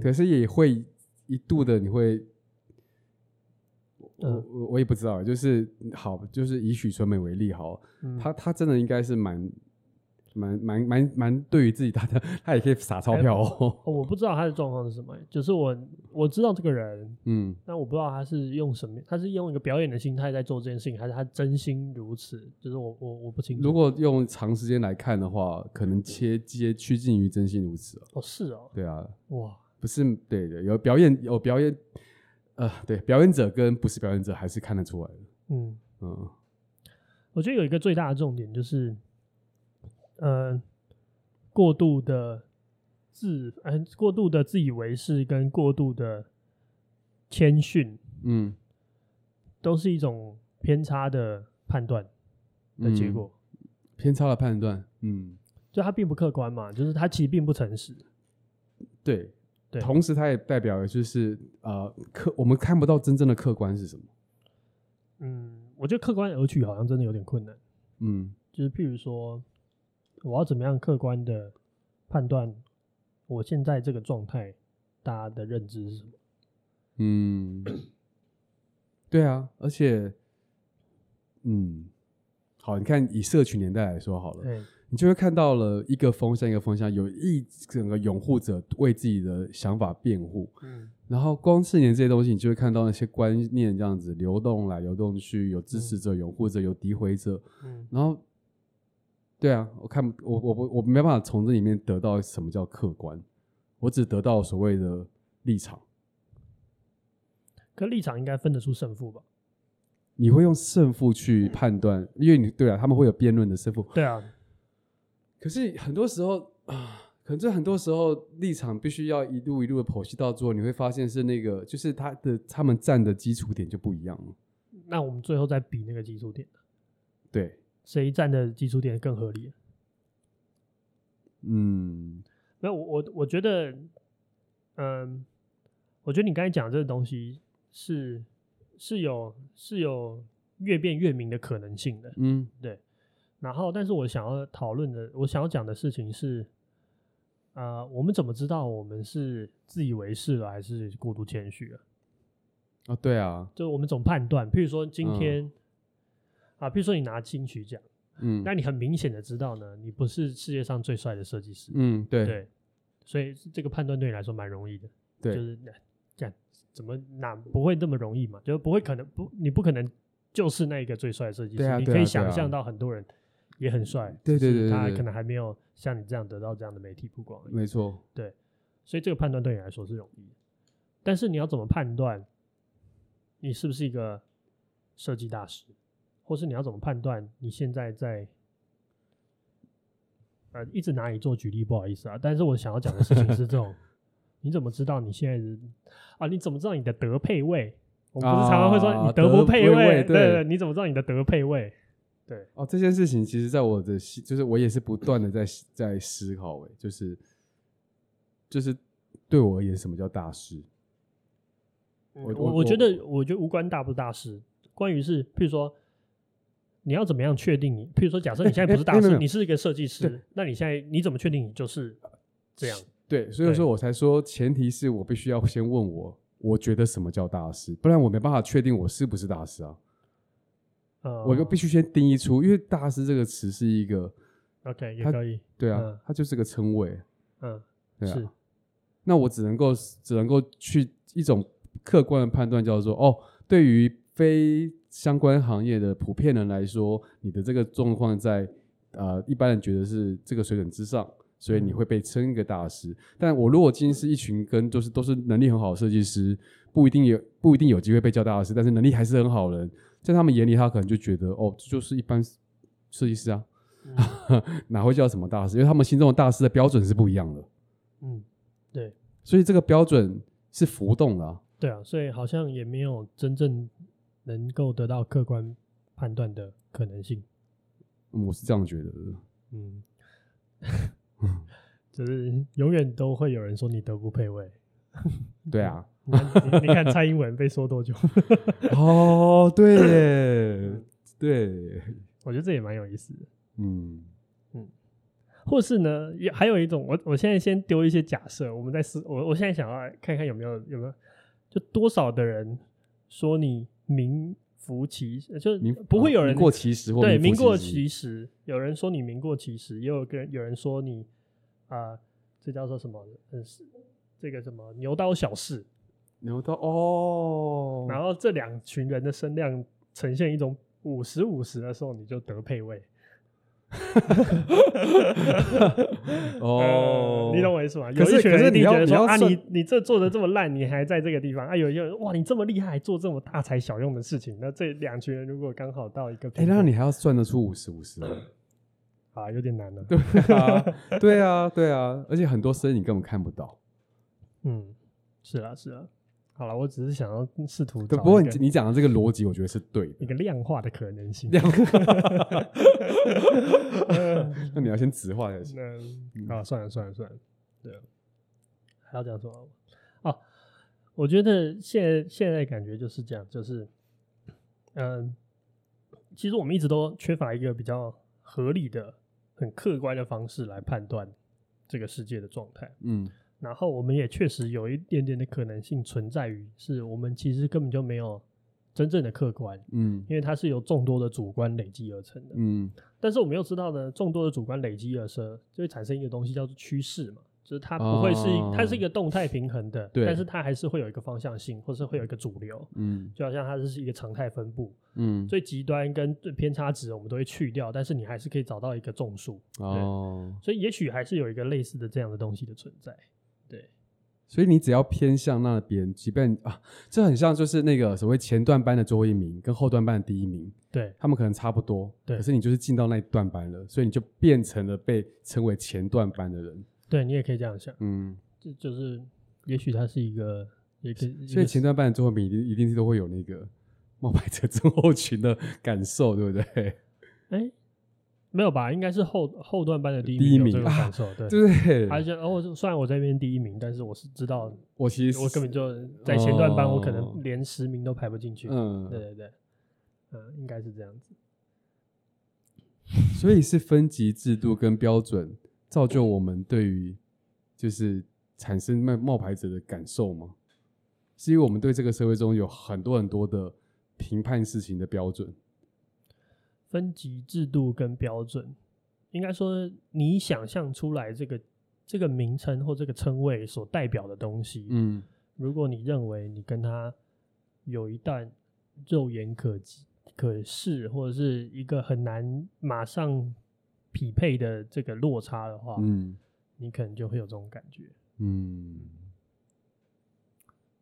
可是也会一度的，你会，我我我也不知道，就是好，就是以许纯美为例，好，他他真的应该是蛮蛮蛮蛮蛮对于自己他的，他也可以撒钞票哦。我不知道他的状况是什么，就是我我知道这个人，嗯，但我不知道他是用什么，他是用一个表演的心态在做这件事情，还是他真心如此？就是我我我不清楚。如果用长时间来看的话，可能切接趋近于真心如此哦，是哦，对啊，哇。不是对的，有表演有表演，呃，对，表演者跟不是表演者还是看得出来的。嗯嗯，我觉得有一个最大的重点就是，呃，过度的自，呃，过度的自以为是跟过度的谦逊，嗯，都是一种偏差的判断的结果。嗯，偏差的判断，嗯，就它并不客观嘛，就是它其实并不诚实。对，对，同时它也代表的就是呃客，我们看不到真正的客观是什么。嗯，我觉得客观而取好像真的有点困难。嗯，就是譬如说，我要怎么样客观的判断我现在这个状态，大家的认知是什么？嗯，对啊，而且，嗯，好，你看以社群年代来说好了，对，你就会看到了一个风向一个风向，有一整个拥护者为自己的想法辩护，嗯，然后光是连这些东西，你就会看到那些观念这样子流动来流动去，有支持者、拥护者、有诋毁者，嗯，然后，对啊，我看我我我我没办法从这里面得到什么叫客观，我只得到所谓的立场。可立场应该分得出胜负吧？你会用胜负去判断，因为你对啊，他们会有辩论的胜负。对啊，可是很多时候啊，可是很多时候立场必须要一路一路的剖析到最后，你会发现是那个，就是他的他们站的基础点就不一样了。那我们最后再比那个基础点，对，谁站的基础点更合理？嗯，没有，我我我觉得，嗯，我觉得你刚才讲这个东西。是是有是有越辩越明的可能性的，嗯，对。然后，但是我想要讨论的，我想要讲的事情是，呃，我们怎么知道我们是自以为是了，还是过度谦虚了？哦，对啊，就我们总判断，譬如说今天、嗯、啊，比如说你拿金曲奖，嗯，那你很明显的知道呢，你不是世界上最帅的设计师，嗯，对，对，所以这个判断对你来说蛮容易的，对，就是这样。怎么哪不会那么容易嘛？就不会可能不，你不可能就是那一个最帅的设计师。你可以想象到很多人也很帅，对对对，他可能还没有像你这样得到这样的媒体曝光。没错，对，所以这个判断对你来说是容易的。但是你要怎么判断你是不是一个设计大师，或是你要怎么判断你现在在呃一直拿你做举例，不好意思啊，但是我想要讲的事情是这种。你怎么知道你现在是啊？你怎么知道你的德配位？我们不是常常会说你德不配位？啊、对，对，对，你怎么知道你的德配位？对哦，这件事情其实在我的就是我也是不断的在在思考，哎，就是就是对我而言，什么叫大师？我我我觉得，我觉得无关大不大师，关于是，譬如说你要怎么样确定你？譬如说，假设你现在不是大师，你是一个设计师，那你现在你怎么确定你就是这样？对，所以说我才说，前提是我必须要先问我，我觉得什么叫大师，不然我没办法确定我是不是大师啊。呃，我就必须先定义出，因为大师这个词是一个，OK，也可以，对啊，它就是个称谓，嗯，对啊。是，那我只能够只能够去一种客观的判断，叫做哦，对于非相关行业的普遍人来说，你的这个状况在呃一般人觉得是这个水准之上。所以你会被称一个大师，但我如果今天是一群跟就是都是能力很好的设计师，不一定有不一定有机会被叫大师，但是能力还是很好的人，在他们眼里，他可能就觉得哦，这就是一般设计师啊，嗯、哪会叫什么大师？因为他们心中的大师的标准是不一样的。嗯，对，所以这个标准是浮动的、啊。对啊，所以好像也没有真正能够得到客观判断的可能性。嗯、我是这样觉得的。嗯。就是永远都会有人说你德不配位，对啊，你看，你看蔡英文被说多久？哦，对耶，对，我觉得这也蛮有意思的。嗯嗯，或是呢，也还有一种，我我现在先丢一些假设，我们在思，我我现在想要看看有没有有没有，就多少的人说你名副其实，就不会有人过其实，对，名过其实。有人说你名过其实，也有个人有人说你啊、呃，这叫做什么？嗯，是这个什么牛刀小试，牛刀哦。然后这两群人的声量呈现一种五十五十的时候，你就得配位。哦、呃，你懂我意思吗？可是有一群人觉得说啊，你你这做的这么烂，你还在这个地方啊？有一个人哇，你这么厉害，做这么大材小用的事情，那这两群人如果刚好到一个，哎、欸，那你还要算得出五十五十 啊，有点难了。对啊，对啊，对啊，而且很多生意你根本看不到。嗯，是啊，是啊。好了，我只是想要试图。不过你你讲的这个逻辑，我觉得是对的。一个量化的可能性。量化。那你要先直化才行。那啊，算了算了算了，对啊，还要讲什么？哦，我觉得现在现在感觉就是这样，就是嗯，其实我们一直都缺乏一个比较合理的、很客观的方式来判断这个世界的状态。嗯。然后我们也确实有一点点的可能性存在于，是我们其实根本就没有真正的客观，嗯，因为它是由众多的主观累积而成的，嗯。但是我们又知道呢，众多的主观累积而生，就会产生一个东西叫做趋势嘛，就是它不会是，哦、它是一个动态平衡的，对，但是它还是会有一个方向性，或是会有一个主流，嗯，就好像它是一个常态分布，嗯，最极端跟最偏差值我们都会去掉，但是你还是可以找到一个众数，哦，所以也许还是有一个类似的这样的东西的存在。对，所以你只要偏向那边，即便啊，这很像就是那个所谓前段班的最后一名跟后段班的第一名，对，他们可能差不多，对，可是你就是进到那一段班了，所以你就变成了被称为前段班的人。对，你也可以这样想，嗯，就就是，也许他是一个，也可以，所以前段班的最后一名一定一定是都会有那个冒牌者症候群的感受，对不对？哎、欸。没有吧？应该是后后段班的第一名有这个感受，啊、对对。而且哦，虽然我在那边第一名，但是我是知道，我其实我根本就在前段班，我可能连十名都排不进去。嗯，对对对，嗯，应该是这样子。所以是分级制度跟标准造就我们对于就是产生冒冒牌者的感受吗？是因为我们对这个社会中有很多很多的评判事情的标准。分级制度跟标准，应该说你想象出来这个这个名称或这个称谓所代表的东西，嗯，如果你认为你跟他有一段肉眼可及、可视，或者是一个很难马上匹配的这个落差的话，嗯，你可能就会有这种感觉，嗯，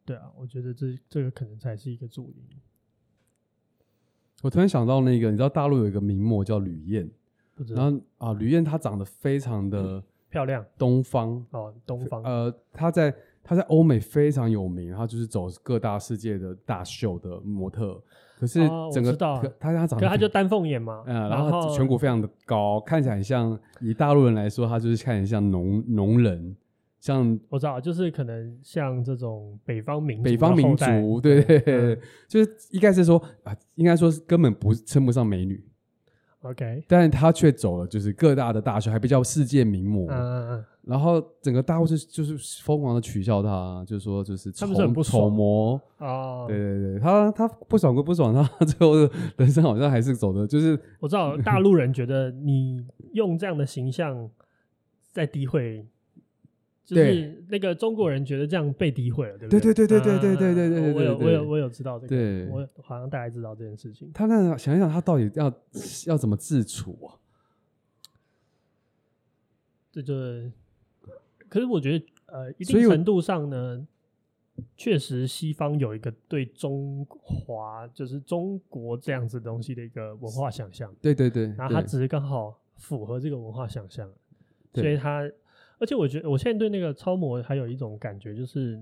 对啊，我觉得这这个可能才是一个主因。我突然想到那个，你知道大陆有一个名模叫吕燕，然后啊，吕燕她长得非常的漂亮，东方哦，东方，呃，她在她在欧美非常有名，然后就是走各大世界的大秀的模特，可是整个她她长得，她就丹凤眼嘛，嗯，然后颧骨非常的高，看起来很像以大陆人来说，她就是看起来像农农人。像我知道，就是可能像这种北方民族，北方民族，对对对，嗯、就是应该是说啊，应该说是根本不称不上美女，OK，但是她却走了，就是各大的大学，还比较世界名模，嗯嗯嗯，然后整个大陆就就是疯狂的取笑她，就是说就是丑丑模啊，对对对，她她不爽归不爽，她最后人生好像还是走的，就是我知道大陆人觉得你用这样的形象在诋毁。就是那个中国人觉得这样被诋毁了，对不对？对对对对对对对对对，我有我有我有知道这个，对，我好像大概知道这件事情。他那想一想，他到底要要怎么自处啊？这就是，可是我觉得，呃，一定程度上呢，确实西方有一个对中华，就是中国这样子东西的一个文化想象。对对对，然后他只是刚好符合这个文化想象，所以他。而且我觉得，我现在对那个超模还有一种感觉，就是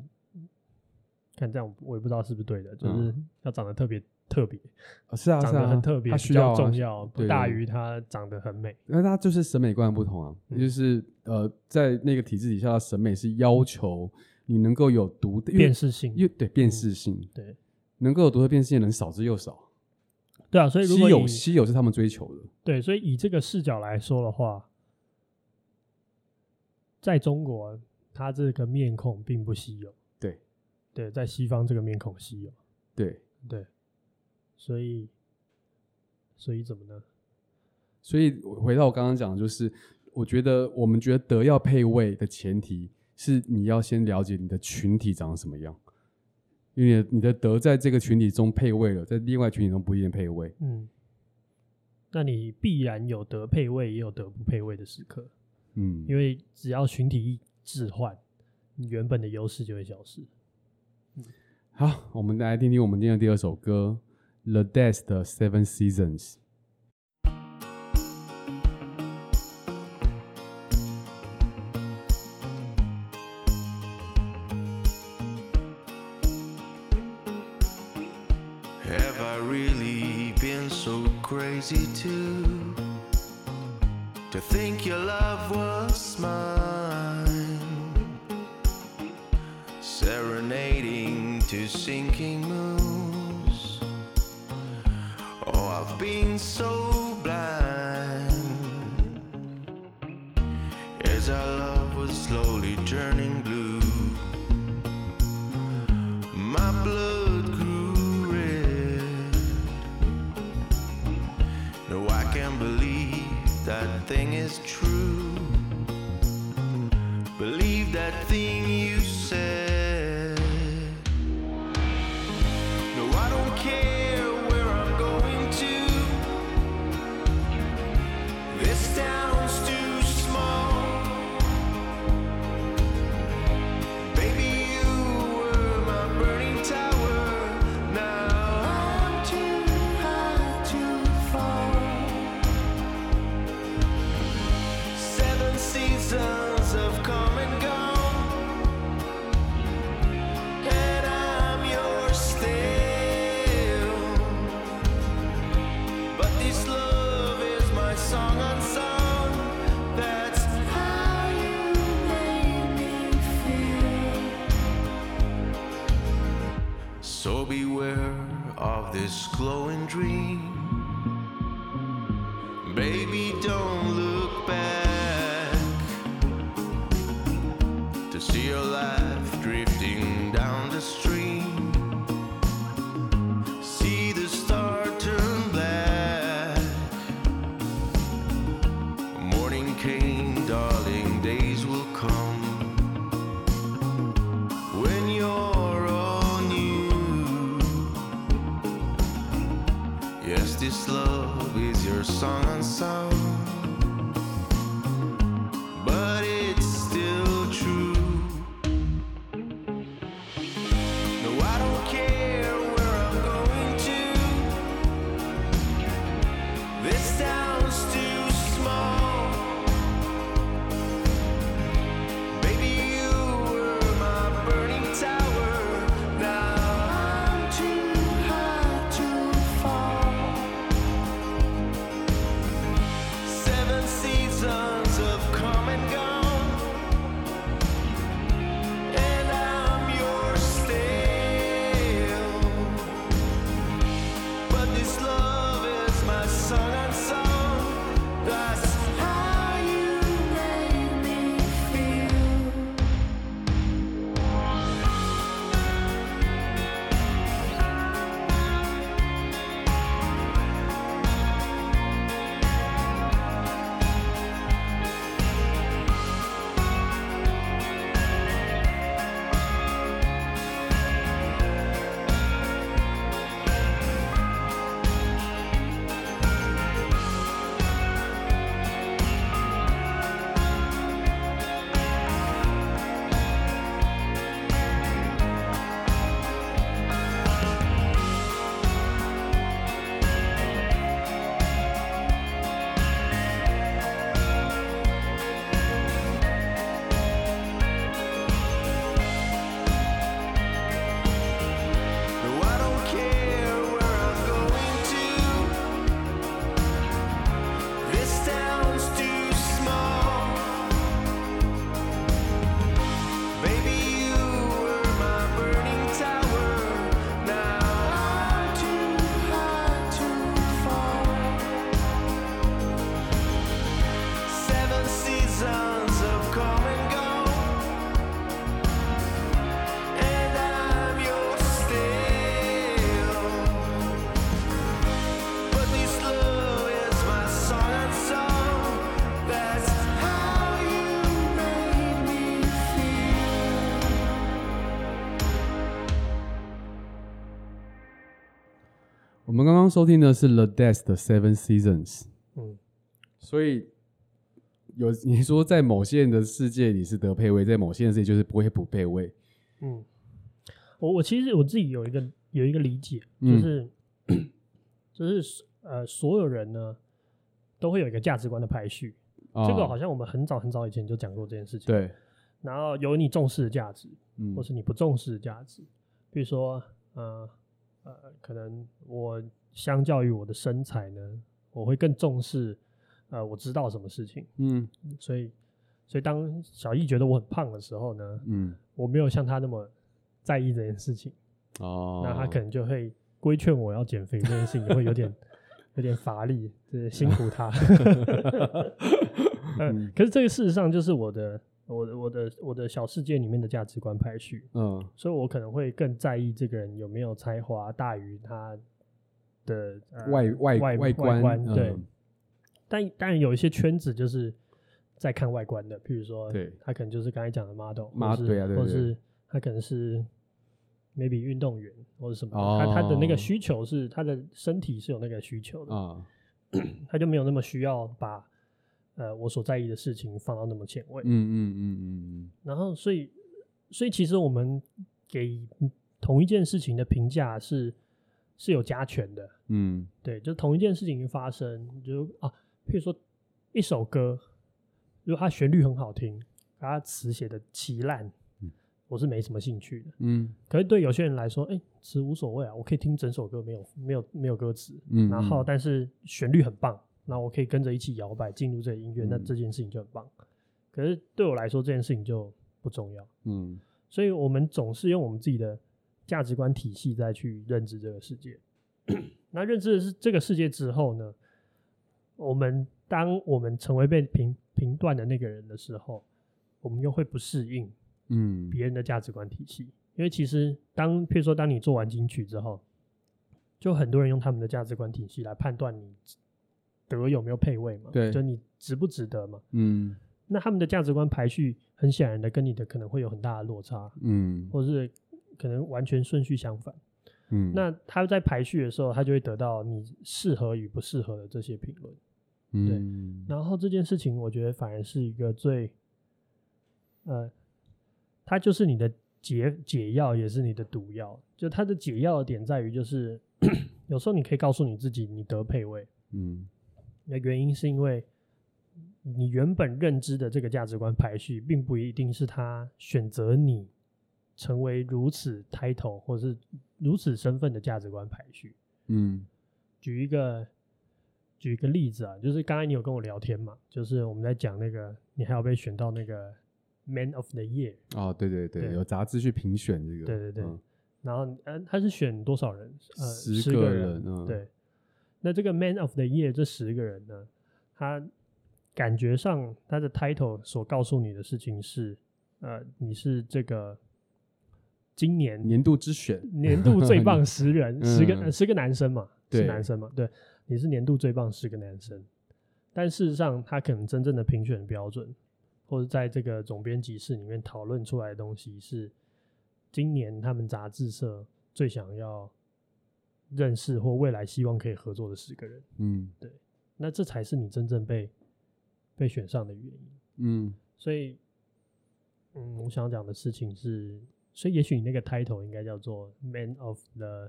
看这样，我也不知道是不是对的，就是要长得特别特别，是啊，长得很特别，比较重要，不大于他长得很美。因为他就是审美观不同啊，就是呃，在那个体制底下，审美是要求你能够有独的辨识性，又对辨识性，对，能够有独特辨识性的人少之又少。对啊，所以如果稀有稀有是他们追求的。对，所以以这个视角来说的话。在中国，他这个面孔并不稀有。对，对，在西方这个面孔稀有。对，对，所以，所以怎么呢？所以回到我刚刚讲的，就是我觉得我们觉得德要配位的前提是你要先了解你的群体长什么样，因为你的德在这个群体中配位了，在另外群体中不一定配位。嗯，那你必然有德配位，也有德不配位的时刻。嗯，因为只要群体一置换，你原本的优势就会消失。嗯，好，我们来听听我们今天的第二首歌，The Death 的 Seven Seasons。收听的是 The Death 的 Seven Seasons，嗯，所以有你说在某些人的世界里是得配位，在某些人的世界就是不会不配位，嗯，我我其实我自己有一个有一个理解，就嗯是、就是 呃，所有人呢都会有一个价值观的排序，哦。这个好像我们很早很早以前就讲过这件事情。，对，然后有你重视的价值，嗯。或是你不重视的价值，比如说呃呃，可能我相较于我的身材呢，我会更重视呃，我知道什么事情，嗯，所以所以当小易觉得我很胖的时候呢，嗯，我没有像他那么在意这件事情，哦，那他。可能就会规劝我要减肥这件事情，也会有点有点乏力，就是。辛苦他。嗯，可是这个事实上就是我的。我的我的我的小世界里面的价值观排序，嗯，所以我可能会更在意这个人有没有才华大于他的、呃、外外外外观，对。嗯、但当然有一些圈子就是在看外观的，譬如说，对，他可能就是刚才讲的 model，马对啊，或是他可能是 maybe 运动员或者什么他他的那个需求是他的身体是有那个需求的啊，他就没有那么需要把。呃，我所在意的事情放到那么前位，嗯嗯嗯嗯嗯，然后所以所以其实我们给同一件事情的评价是是有加权的，嗯，对，就同一件事情发生，就啊，譬如说一首歌，如果它旋律很好听，它词写的奇烂，嗯，我是没什么兴趣的，嗯，可是对有些人来说，哎，词无所谓啊，我可以听整首歌没有没有没有歌词，嗯，然后但是旋律很棒。那我可以跟着一起摇摆进入这个音乐，嗯，那这件事情就很棒。可是对我来说，这件事情就不重要。嗯，所以我们总是用我们自己的价值观体系再去认知这个世界。那认知的是这个世界之后呢，我们当我们成为被评评断的那个人的时候，我们又会不适应嗯别人的价值观体系，嗯，因为其实当譬如说当你做完金曲之后，就很多人用他们的价值观体系来判断你。得有没有配位嘛？对，就你值不值得嘛？嗯，那他们的价值观排序很显然的跟你的可能会有很大的落差，嗯，或是可能完全顺序相反，嗯，那他在排序的时候，他就会得到你适合与不适合的这些评论，嗯，对，然后这件事情我觉得反而是一个最，呃，它就是你的解解药，也是你的毒药。就它的解药的点在于，就是 有时候你可以告诉你自己，你得配位，嗯。那原因是因为你原本认知的这个价值观排序，并不一定是他选择你成为如此 title 或是如此身份的价值观排序。嗯，举一个举一个例子啊，就是刚才你有跟我聊天嘛，就是我们在讲那个你还要被选到那个 Man of the Year 哦，对对对，对有杂志去评选这个，对对对，嗯、然后呃他是选多少人？呃，十个人，十个人嗯，对。那这个 Man of the Year 这十个人呢，他感觉上他的 title 所告诉你的事情是，呃，你是这个今年年度之选，年度最棒十人，十个、呃、十个男生嘛，是男生嘛，对，你是年度最棒十个男生，但事实上他可能真正的评选标准，或者在这个总编辑室里面讨论出来的东西是，今年他们杂志社最想要。认识或未来希望可以合作的十个人，嗯，对，那这才是你真正被被选上的原因，嗯，所以，嗯，我想讲的事情是，所以也许你那个 title 应该叫做 Man of the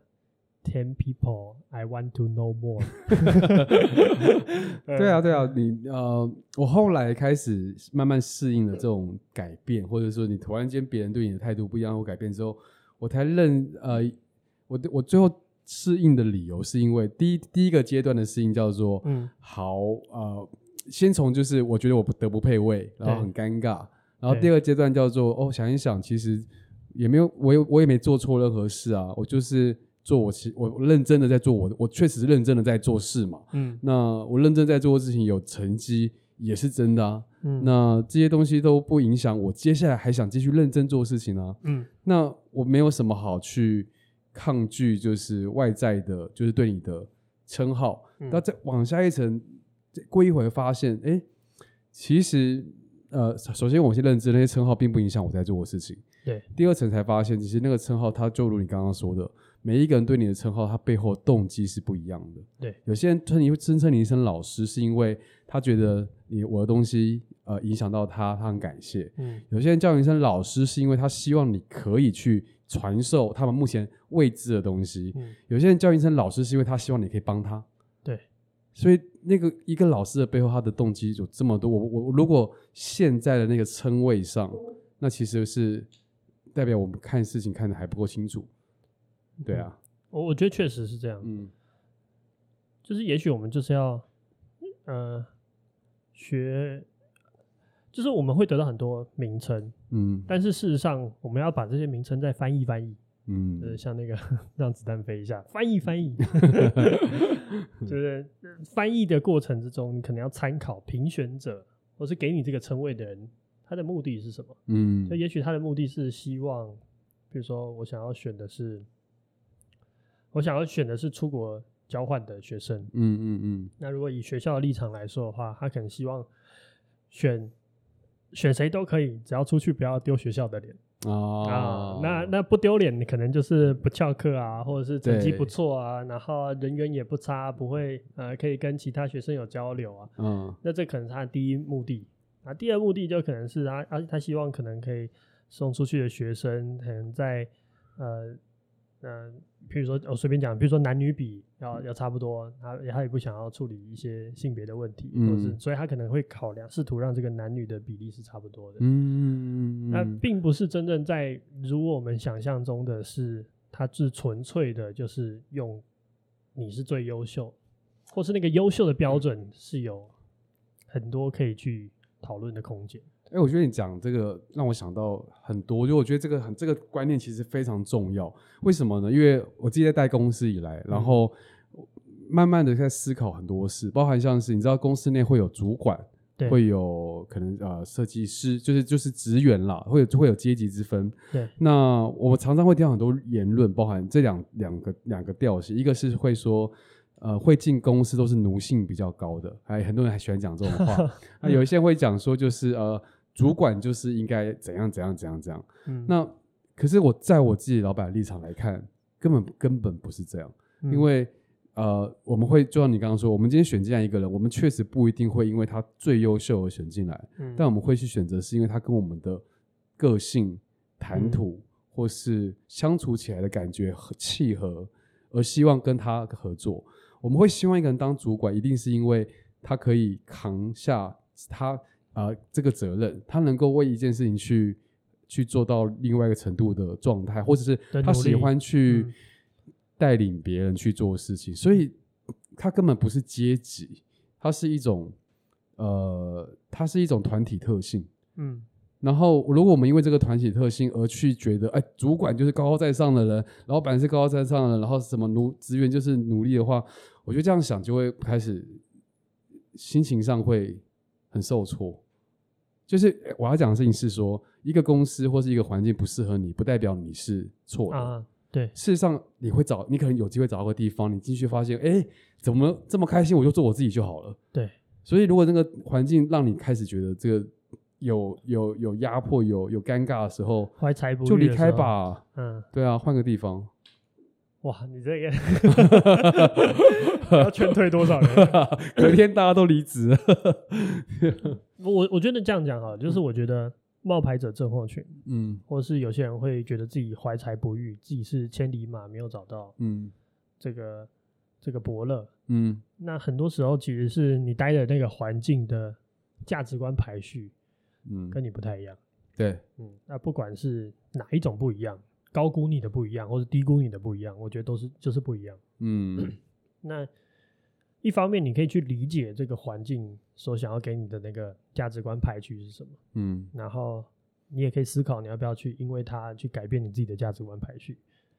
Ten People I Want to Know More。对啊，对啊，你呃，我后来开始慢慢适应了这种改变，或者说你突然间别人对你的态度不一样或改变之后，我才认呃，我我最后。适应的理由是因为第一第一个阶段的适应叫做嗯好呃，先从就是我觉得我不得不配位，然后很尴尬，然后第二个阶段叫做哦想一想其实也没有我也我也没做错任何事啊，我就是做我其我认真的在做我我确实认真的在做事嘛，嗯，那我认真在做的事情有成绩也是真的啊，嗯，那这些东西都不影响我接下来还想继续认真做事情啊，嗯，那我没有什么好去。抗拒就是外在的，就是对你的称号。那、嗯、再往下一层，过一会发现，哎、欸，其实呃，首先我先认知那些称号并不影响我在做的事情。对。第二层才发现，其实那个称号，它就如你刚刚说的，每一个人对你的称号，它背后动机是不一样的。对。有些人称你会称称你一声老师，是因为他觉得你我的东西呃影响到他，他很感谢。嗯。有些人叫你一声老师，是因为他希望你可以去。传授他们目前未知的东西。嗯，有些人叫你一声老师，是因为他希望你可以帮他。对，所以那个一个老师的背后，他的动机有这么多。我我如果现在的那个称谓上，那其实是代表我们看事情看的还不够清楚。对啊，我我觉得确实是这样。嗯，就是也许我们就是要，呃，学，就是我们会得到很多名称，嗯，但是事实上我们要把这些名称再翻译翻译，嗯，呃，像那个 让子弹飞一下，翻译翻译，就是翻译的过程之中，你可能要参考评选者或是给你这个称谓的人，他的目的是什么？嗯，就也许他的目的是希望，比如说我想要选的是。我想要选的是出国交换的学生，嗯嗯嗯。那如果以学校的立场来说的话，他可能希望选选谁都可以，只要出去不要丢学校的脸哦，啊。那那不丢脸，你可能就是不翘课啊，或者是成绩不错啊，然后人缘也不差，不会呃可以跟其他学生有交流啊。嗯，那这可能是他的第一目的啊。第二目的就可能是他他他希望可能可以送出去的学生，可能在呃。嗯、呃，譬如说，我随便讲，比如说男女比要要差不多，他他也不想要处理一些性别的问题，嗯、或是所以他可能会考量，试图让这个男女的比例是差不多的。嗯，那并不是真正在如我们想象中的是，他是纯粹的，就是用你是最优秀，或是那个优秀的标准是有很多可以去讨论的空间。哎、欸，我觉得你讲这个让我想到很多，就我觉得这个很这个观念其实非常重要。为什么呢？因为我自己在带公司以来，然后慢慢的在思考很多事，包含像是你知道公司内会有主管，对会有可能呃设计师，就是就是职员啦，会有就会有阶级之分。对，那我们常常会听到很多言论，包含这两两个两个调性，一个是会说。呃，会进公司都是奴性比较高的，还很多人还喜欢讲这种话。那有一些人会讲说，就是呃，主管就是应该怎样怎样怎样怎样。嗯，那可是我在我自己老板的立场来看，根本根本不是这样。嗯、因为呃，我们会就像你刚刚说，我们今天选进来一个人，我们确实不一定会因为他最优秀而选进来，嗯、但我们会去选择是因为他跟我们的个性、谈吐、嗯、或是相处起来的感觉和契合，而希望跟他合作。我们会希望一个人当主管，一定是因为他可以扛下他啊、呃、这个责任，他能够为一件事情去去做到另外一个程度的状态，或者是他喜欢去带领别人去做事情，所以他根本不是阶级，他是一种呃，他是一种团体特性，嗯。然后，如果我们因为这个团体特性而去觉得，哎，主管就是高高在上的人，老板是高高在上的人，然后什么奴职员就是奴隶的话，我觉得这样想就会开始心情上会很受挫。就是我要讲的事情是说，一个公司或是一个环境不适合你，不代表你是错的。啊，对。事实上，你会找，你可能有机会找到个地方，你进去发现，哎，怎么这么开心？我就做我自己就好了。对。所以，如果那个环境让你开始觉得这个。有有有压迫，有有尴尬的时候，怀才不遇就离开吧。嗯，对啊，换个地方。哇，你这个 要劝退多少人？隔天大家都离职。我我觉得这样讲哈，就是我觉得冒牌者症候群，嗯，或是有些人会觉得自己怀才不遇，自己是千里马没有找到，嗯，这个这个伯乐，嗯，那很多时候其实是你待的那个环境的价值观排序。嗯，跟你不太一样，对，嗯，那不管是哪一种不一样，高估你的不一样，或是低估你的不一样，我觉得都是就是不一样。嗯，那一方面你可以去理解这个环境所想要给你的那个价值观排序是什么，嗯，然后你也可以思考你要不要去因为它去改变你自己的价值观排序，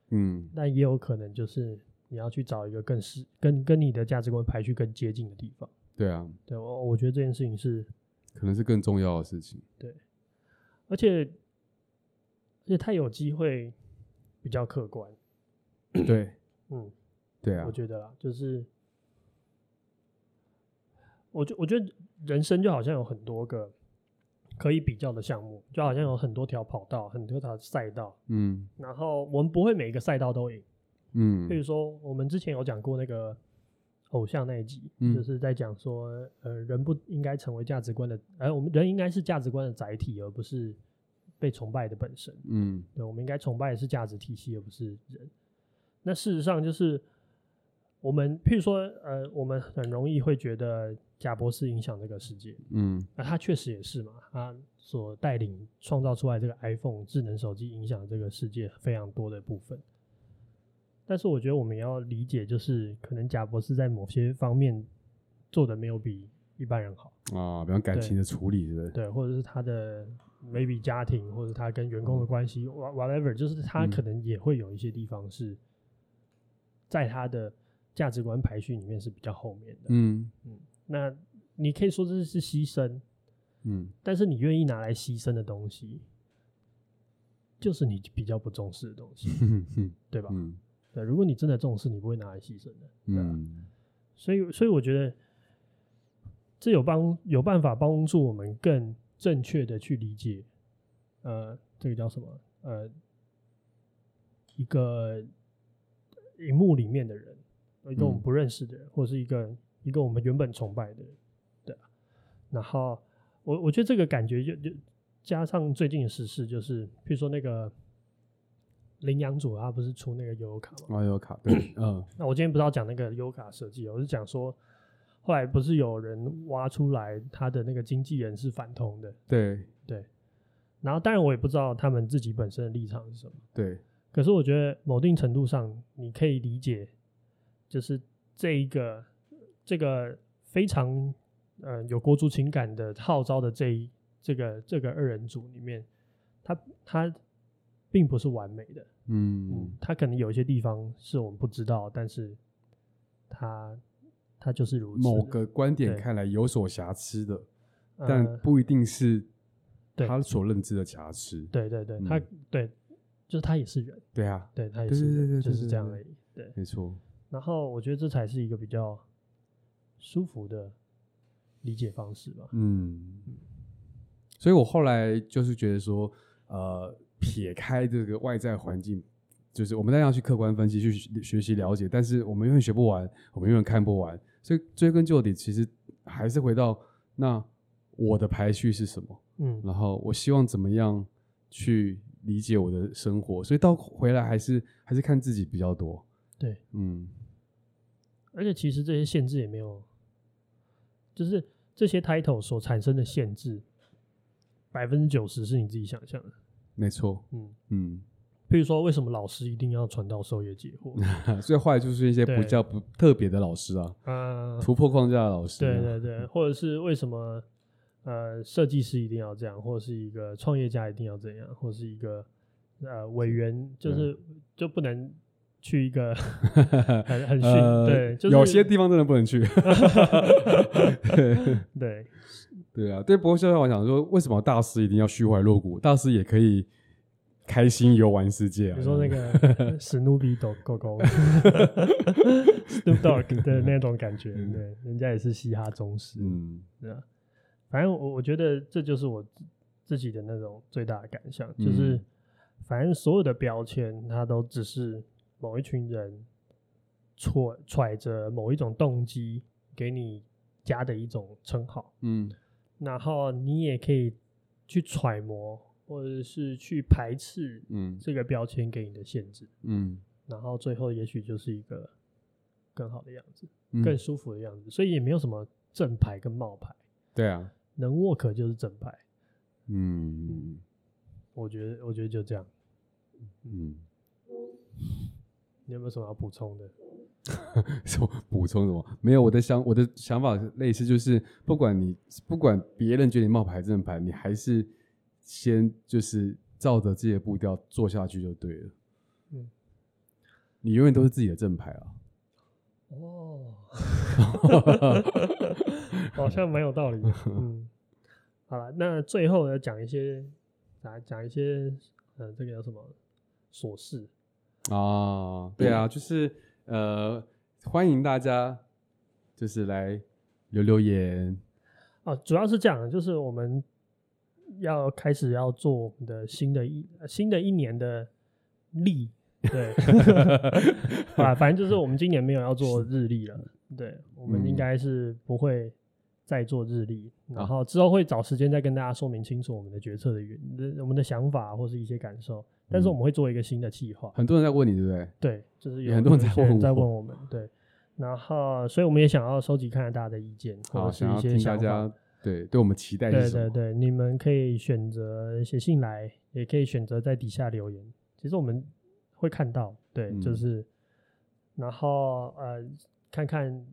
嗯，但也有可能就是你要去找一个更适跟跟你的价值观排序更接近的地方。对啊，对我我觉得这件事情是。可能是更重要的事情。对，而且而且他有机会比较客观。对，嗯，对啊，我觉得啦，就是，我觉我觉得人生就好像有很多个可以比较的项目，就好像有很多条跑道，很多条赛道。嗯，然后我们不会每一个赛道都赢。嗯，比如说我们之前有讲过那个。偶像那一集，嗯、就是在讲说，呃，人不应该成为价值观的，呃，我们人应该是价值观的载体，而不是被崇拜的本身。嗯，对，我们应该崇拜的是价值体系，而不是人。那事实上，就是我们，譬如说，呃，我们很容易会觉得贾博士影响这个世界。嗯，那他确实也是嘛，他所带领创造出来这个 iPhone 智能手机，影响这个世界非常多的部分。但是我觉得我们要理解，就是可能贾博士在某些方面做的没有比一般人好啊，比方感情的处理，对不对？对，或者是他的 maybe 家庭，或者他跟员工的关系，whatever，就是他可能也会有一些地方是在他的价值观排序里面是比较后面的。嗯嗯，那你可以说这是牺牲，嗯，但是你愿意拿来牺牲的东西。就是你比较不重视的东西，对吧？嗯，对，如果你真的重视，你不会拿来牺牲的。嗯，所以，所以我觉得这有帮有办法帮助我们更正确的去理解，呃，这个叫什么？呃，一个荧幕里面的人，一个我们不认识的人，或者是一个一个我们原本崇拜的人，对。然后，我我觉得这个感觉就就。加上最近的时事，就是比如说那个羚羊组，他不是出那个悠游卡吗？哦，悠游卡，对，嗯。那我今天不是要讲那个悠游卡设计，我是讲说，后来不是有人挖出来他的那个经纪人是反通的，对对。然后当然我也不知道他们自己本身的立场是什么，对。可是我觉得某定程度上，你可以理解，就是这一个这个非常呃有国足情感的号召的这一。这个这个二人组里面，他他并不是完美的，嗯，嗯，他可能有一些地方是我们不知道，但是他他就是如此。某个观点看来有所瑕疵的，但不一定是他所认知的瑕疵。对对对，他对，就是他也是人。对啊，对他也是人，就是这样而已。对，没错。然后我觉得这才是一个比较舒服的理解方式吧。嗯。所以我后来就是觉得说，呃，撇开这个外在环境，就是我们当然要去客观分析，去学习了解，但是我们永远学不完，我们永远看不完。所以追根究底，其实还是回到那我的排序是什么，嗯，然后我希望怎么样去理解我的生活。所以到回来还是还是看自己比较多。对，嗯，而且其实这些限制也没有，就是这些 title 所产生的限制。百分之九十是你自己想象的，没错。嗯嗯，譬如说，为什么老师一定要传道授业解惑？所以后来就是一些不叫不特别的老师啊，嗯，突破框架的老师。对对对，或者是为什么呃设计师一定要这样，或者是一个创业家一定要这样，或者是一个呃委员就是就不能去一个 很很逊？对，就是有些地方真的不能去。对对。对啊，对。不过现在我想说，为什么大师一定要虚怀若谷？大师也可以开心游玩世界啊。比如说那个 史努比狗狗狗，Snoop Dogg 的 那种感觉，嗯、对，人家也是嘻哈宗师，嗯，对啊。反正我我觉得这就是我自己的那种最大的感想，就是反正所有的标签，它都只是某一群人揣揣着某一种动机给你加的一种称号，嗯。然后你也可以去揣摩，或者是去排斥，嗯，这个标签给你的限制，嗯，然后最后也许就是一个更好的样子，嗯、更舒服的样子，所以也没有什么正牌跟冒牌，对啊，能 work 就是正牌，嗯，嗯，我觉得我觉得就这样，嗯，你有没有什么要补充的？什么补充什么？没有，我的想我的想法类似，就是不管你不管别人觉得你冒牌正牌，你还是先就是照着自己的步调做下去就对了。嗯，你永远都是自己的正牌啊。哦，好像蛮有道理的。嗯，好了，那最后要讲一些，来讲一些，呃，这个叫什么琐事啊？对啊，就是。呃，欢迎大家就是来留留言。哦，主要是这样，就是我们要开始要做我们的新的一新的一年的历，对，啊，反正就是我们今年没有要做日历了，对，我们应该是不会再做日历，嗯，然后之后会找时间再跟大家说明清楚我们的决策的原我们的想法或是一些感受。但是我们会做一个新的计划，很多人在问你，对不对？对，就是有很多人在问在问我们，对。然后，所以我们也想要收集看看大家的意见，或者是一些想法，对，对我们期待。对对对，你们可以选择写信来，也可以选择在底下留言。其实我们会看到，对，就是然后呃，看看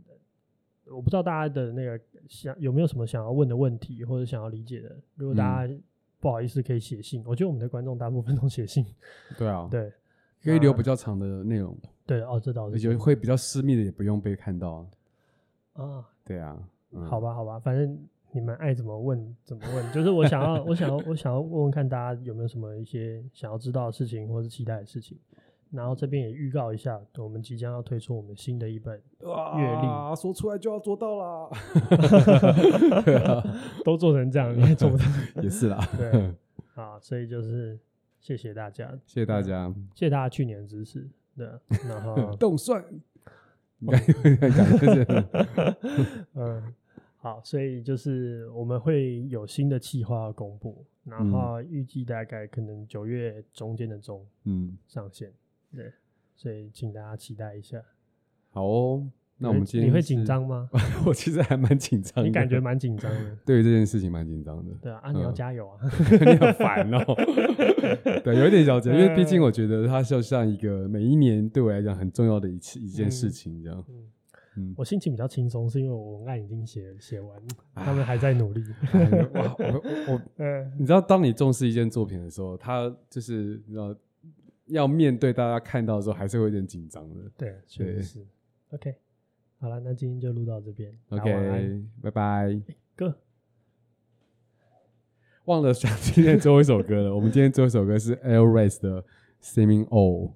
我不知道大家的那个想有没有什么想要问的问题或者想要理解的，如果大家不好意思可以写信，嗯、我觉得我们的观众大部分都写信。对啊，对，可以留比较长的内容。对哦，这倒是，就会比较私密的也不用被看到啊。啊，对啊，嗯、好吧，好吧，反正。你们爱怎么问怎么问，就是我想要，我想要，我想要问问看大家有没有什么一些想要知道的事情，或是期待的事情。然后这边也预告一下，我们即将要推出我们新的一本月历，啊，说出来就要做到啦。都做成这样，你也做不到？也是啦。对，啊，所以就是谢谢大家，谢谢大家，谢谢大家去年的支持。对，然后动算，应该讲就是，嗯。好，所以就是我们会有新的计划要公布，然后预计大概可能九月中间的中，嗯，上线，对，所以请大家期待一下。好哦，那我们今天你会紧张吗？我其实还蛮紧张，你感觉蛮紧张的，对于这件事情蛮紧张的。对啊，啊，你要加油啊！你很烦哦，对，有一点小紧张，因为毕竟我觉得它就像一个每一年对我来讲很重要的一次一件事情这样。我心情比较轻松，是因为我文案已经写写完，他们还在努力。哇，我我，你知道，当你重视一件作品的时候，它就是你知道要面对大家看到的时候，还是会有点紧张的。对，确实是。OK，好了，那今天就录到这边。OK，拜拜。哥，忘了讲 今天最后一首歌了。我们今天最后一首歌是 L Race 的 Seeming All。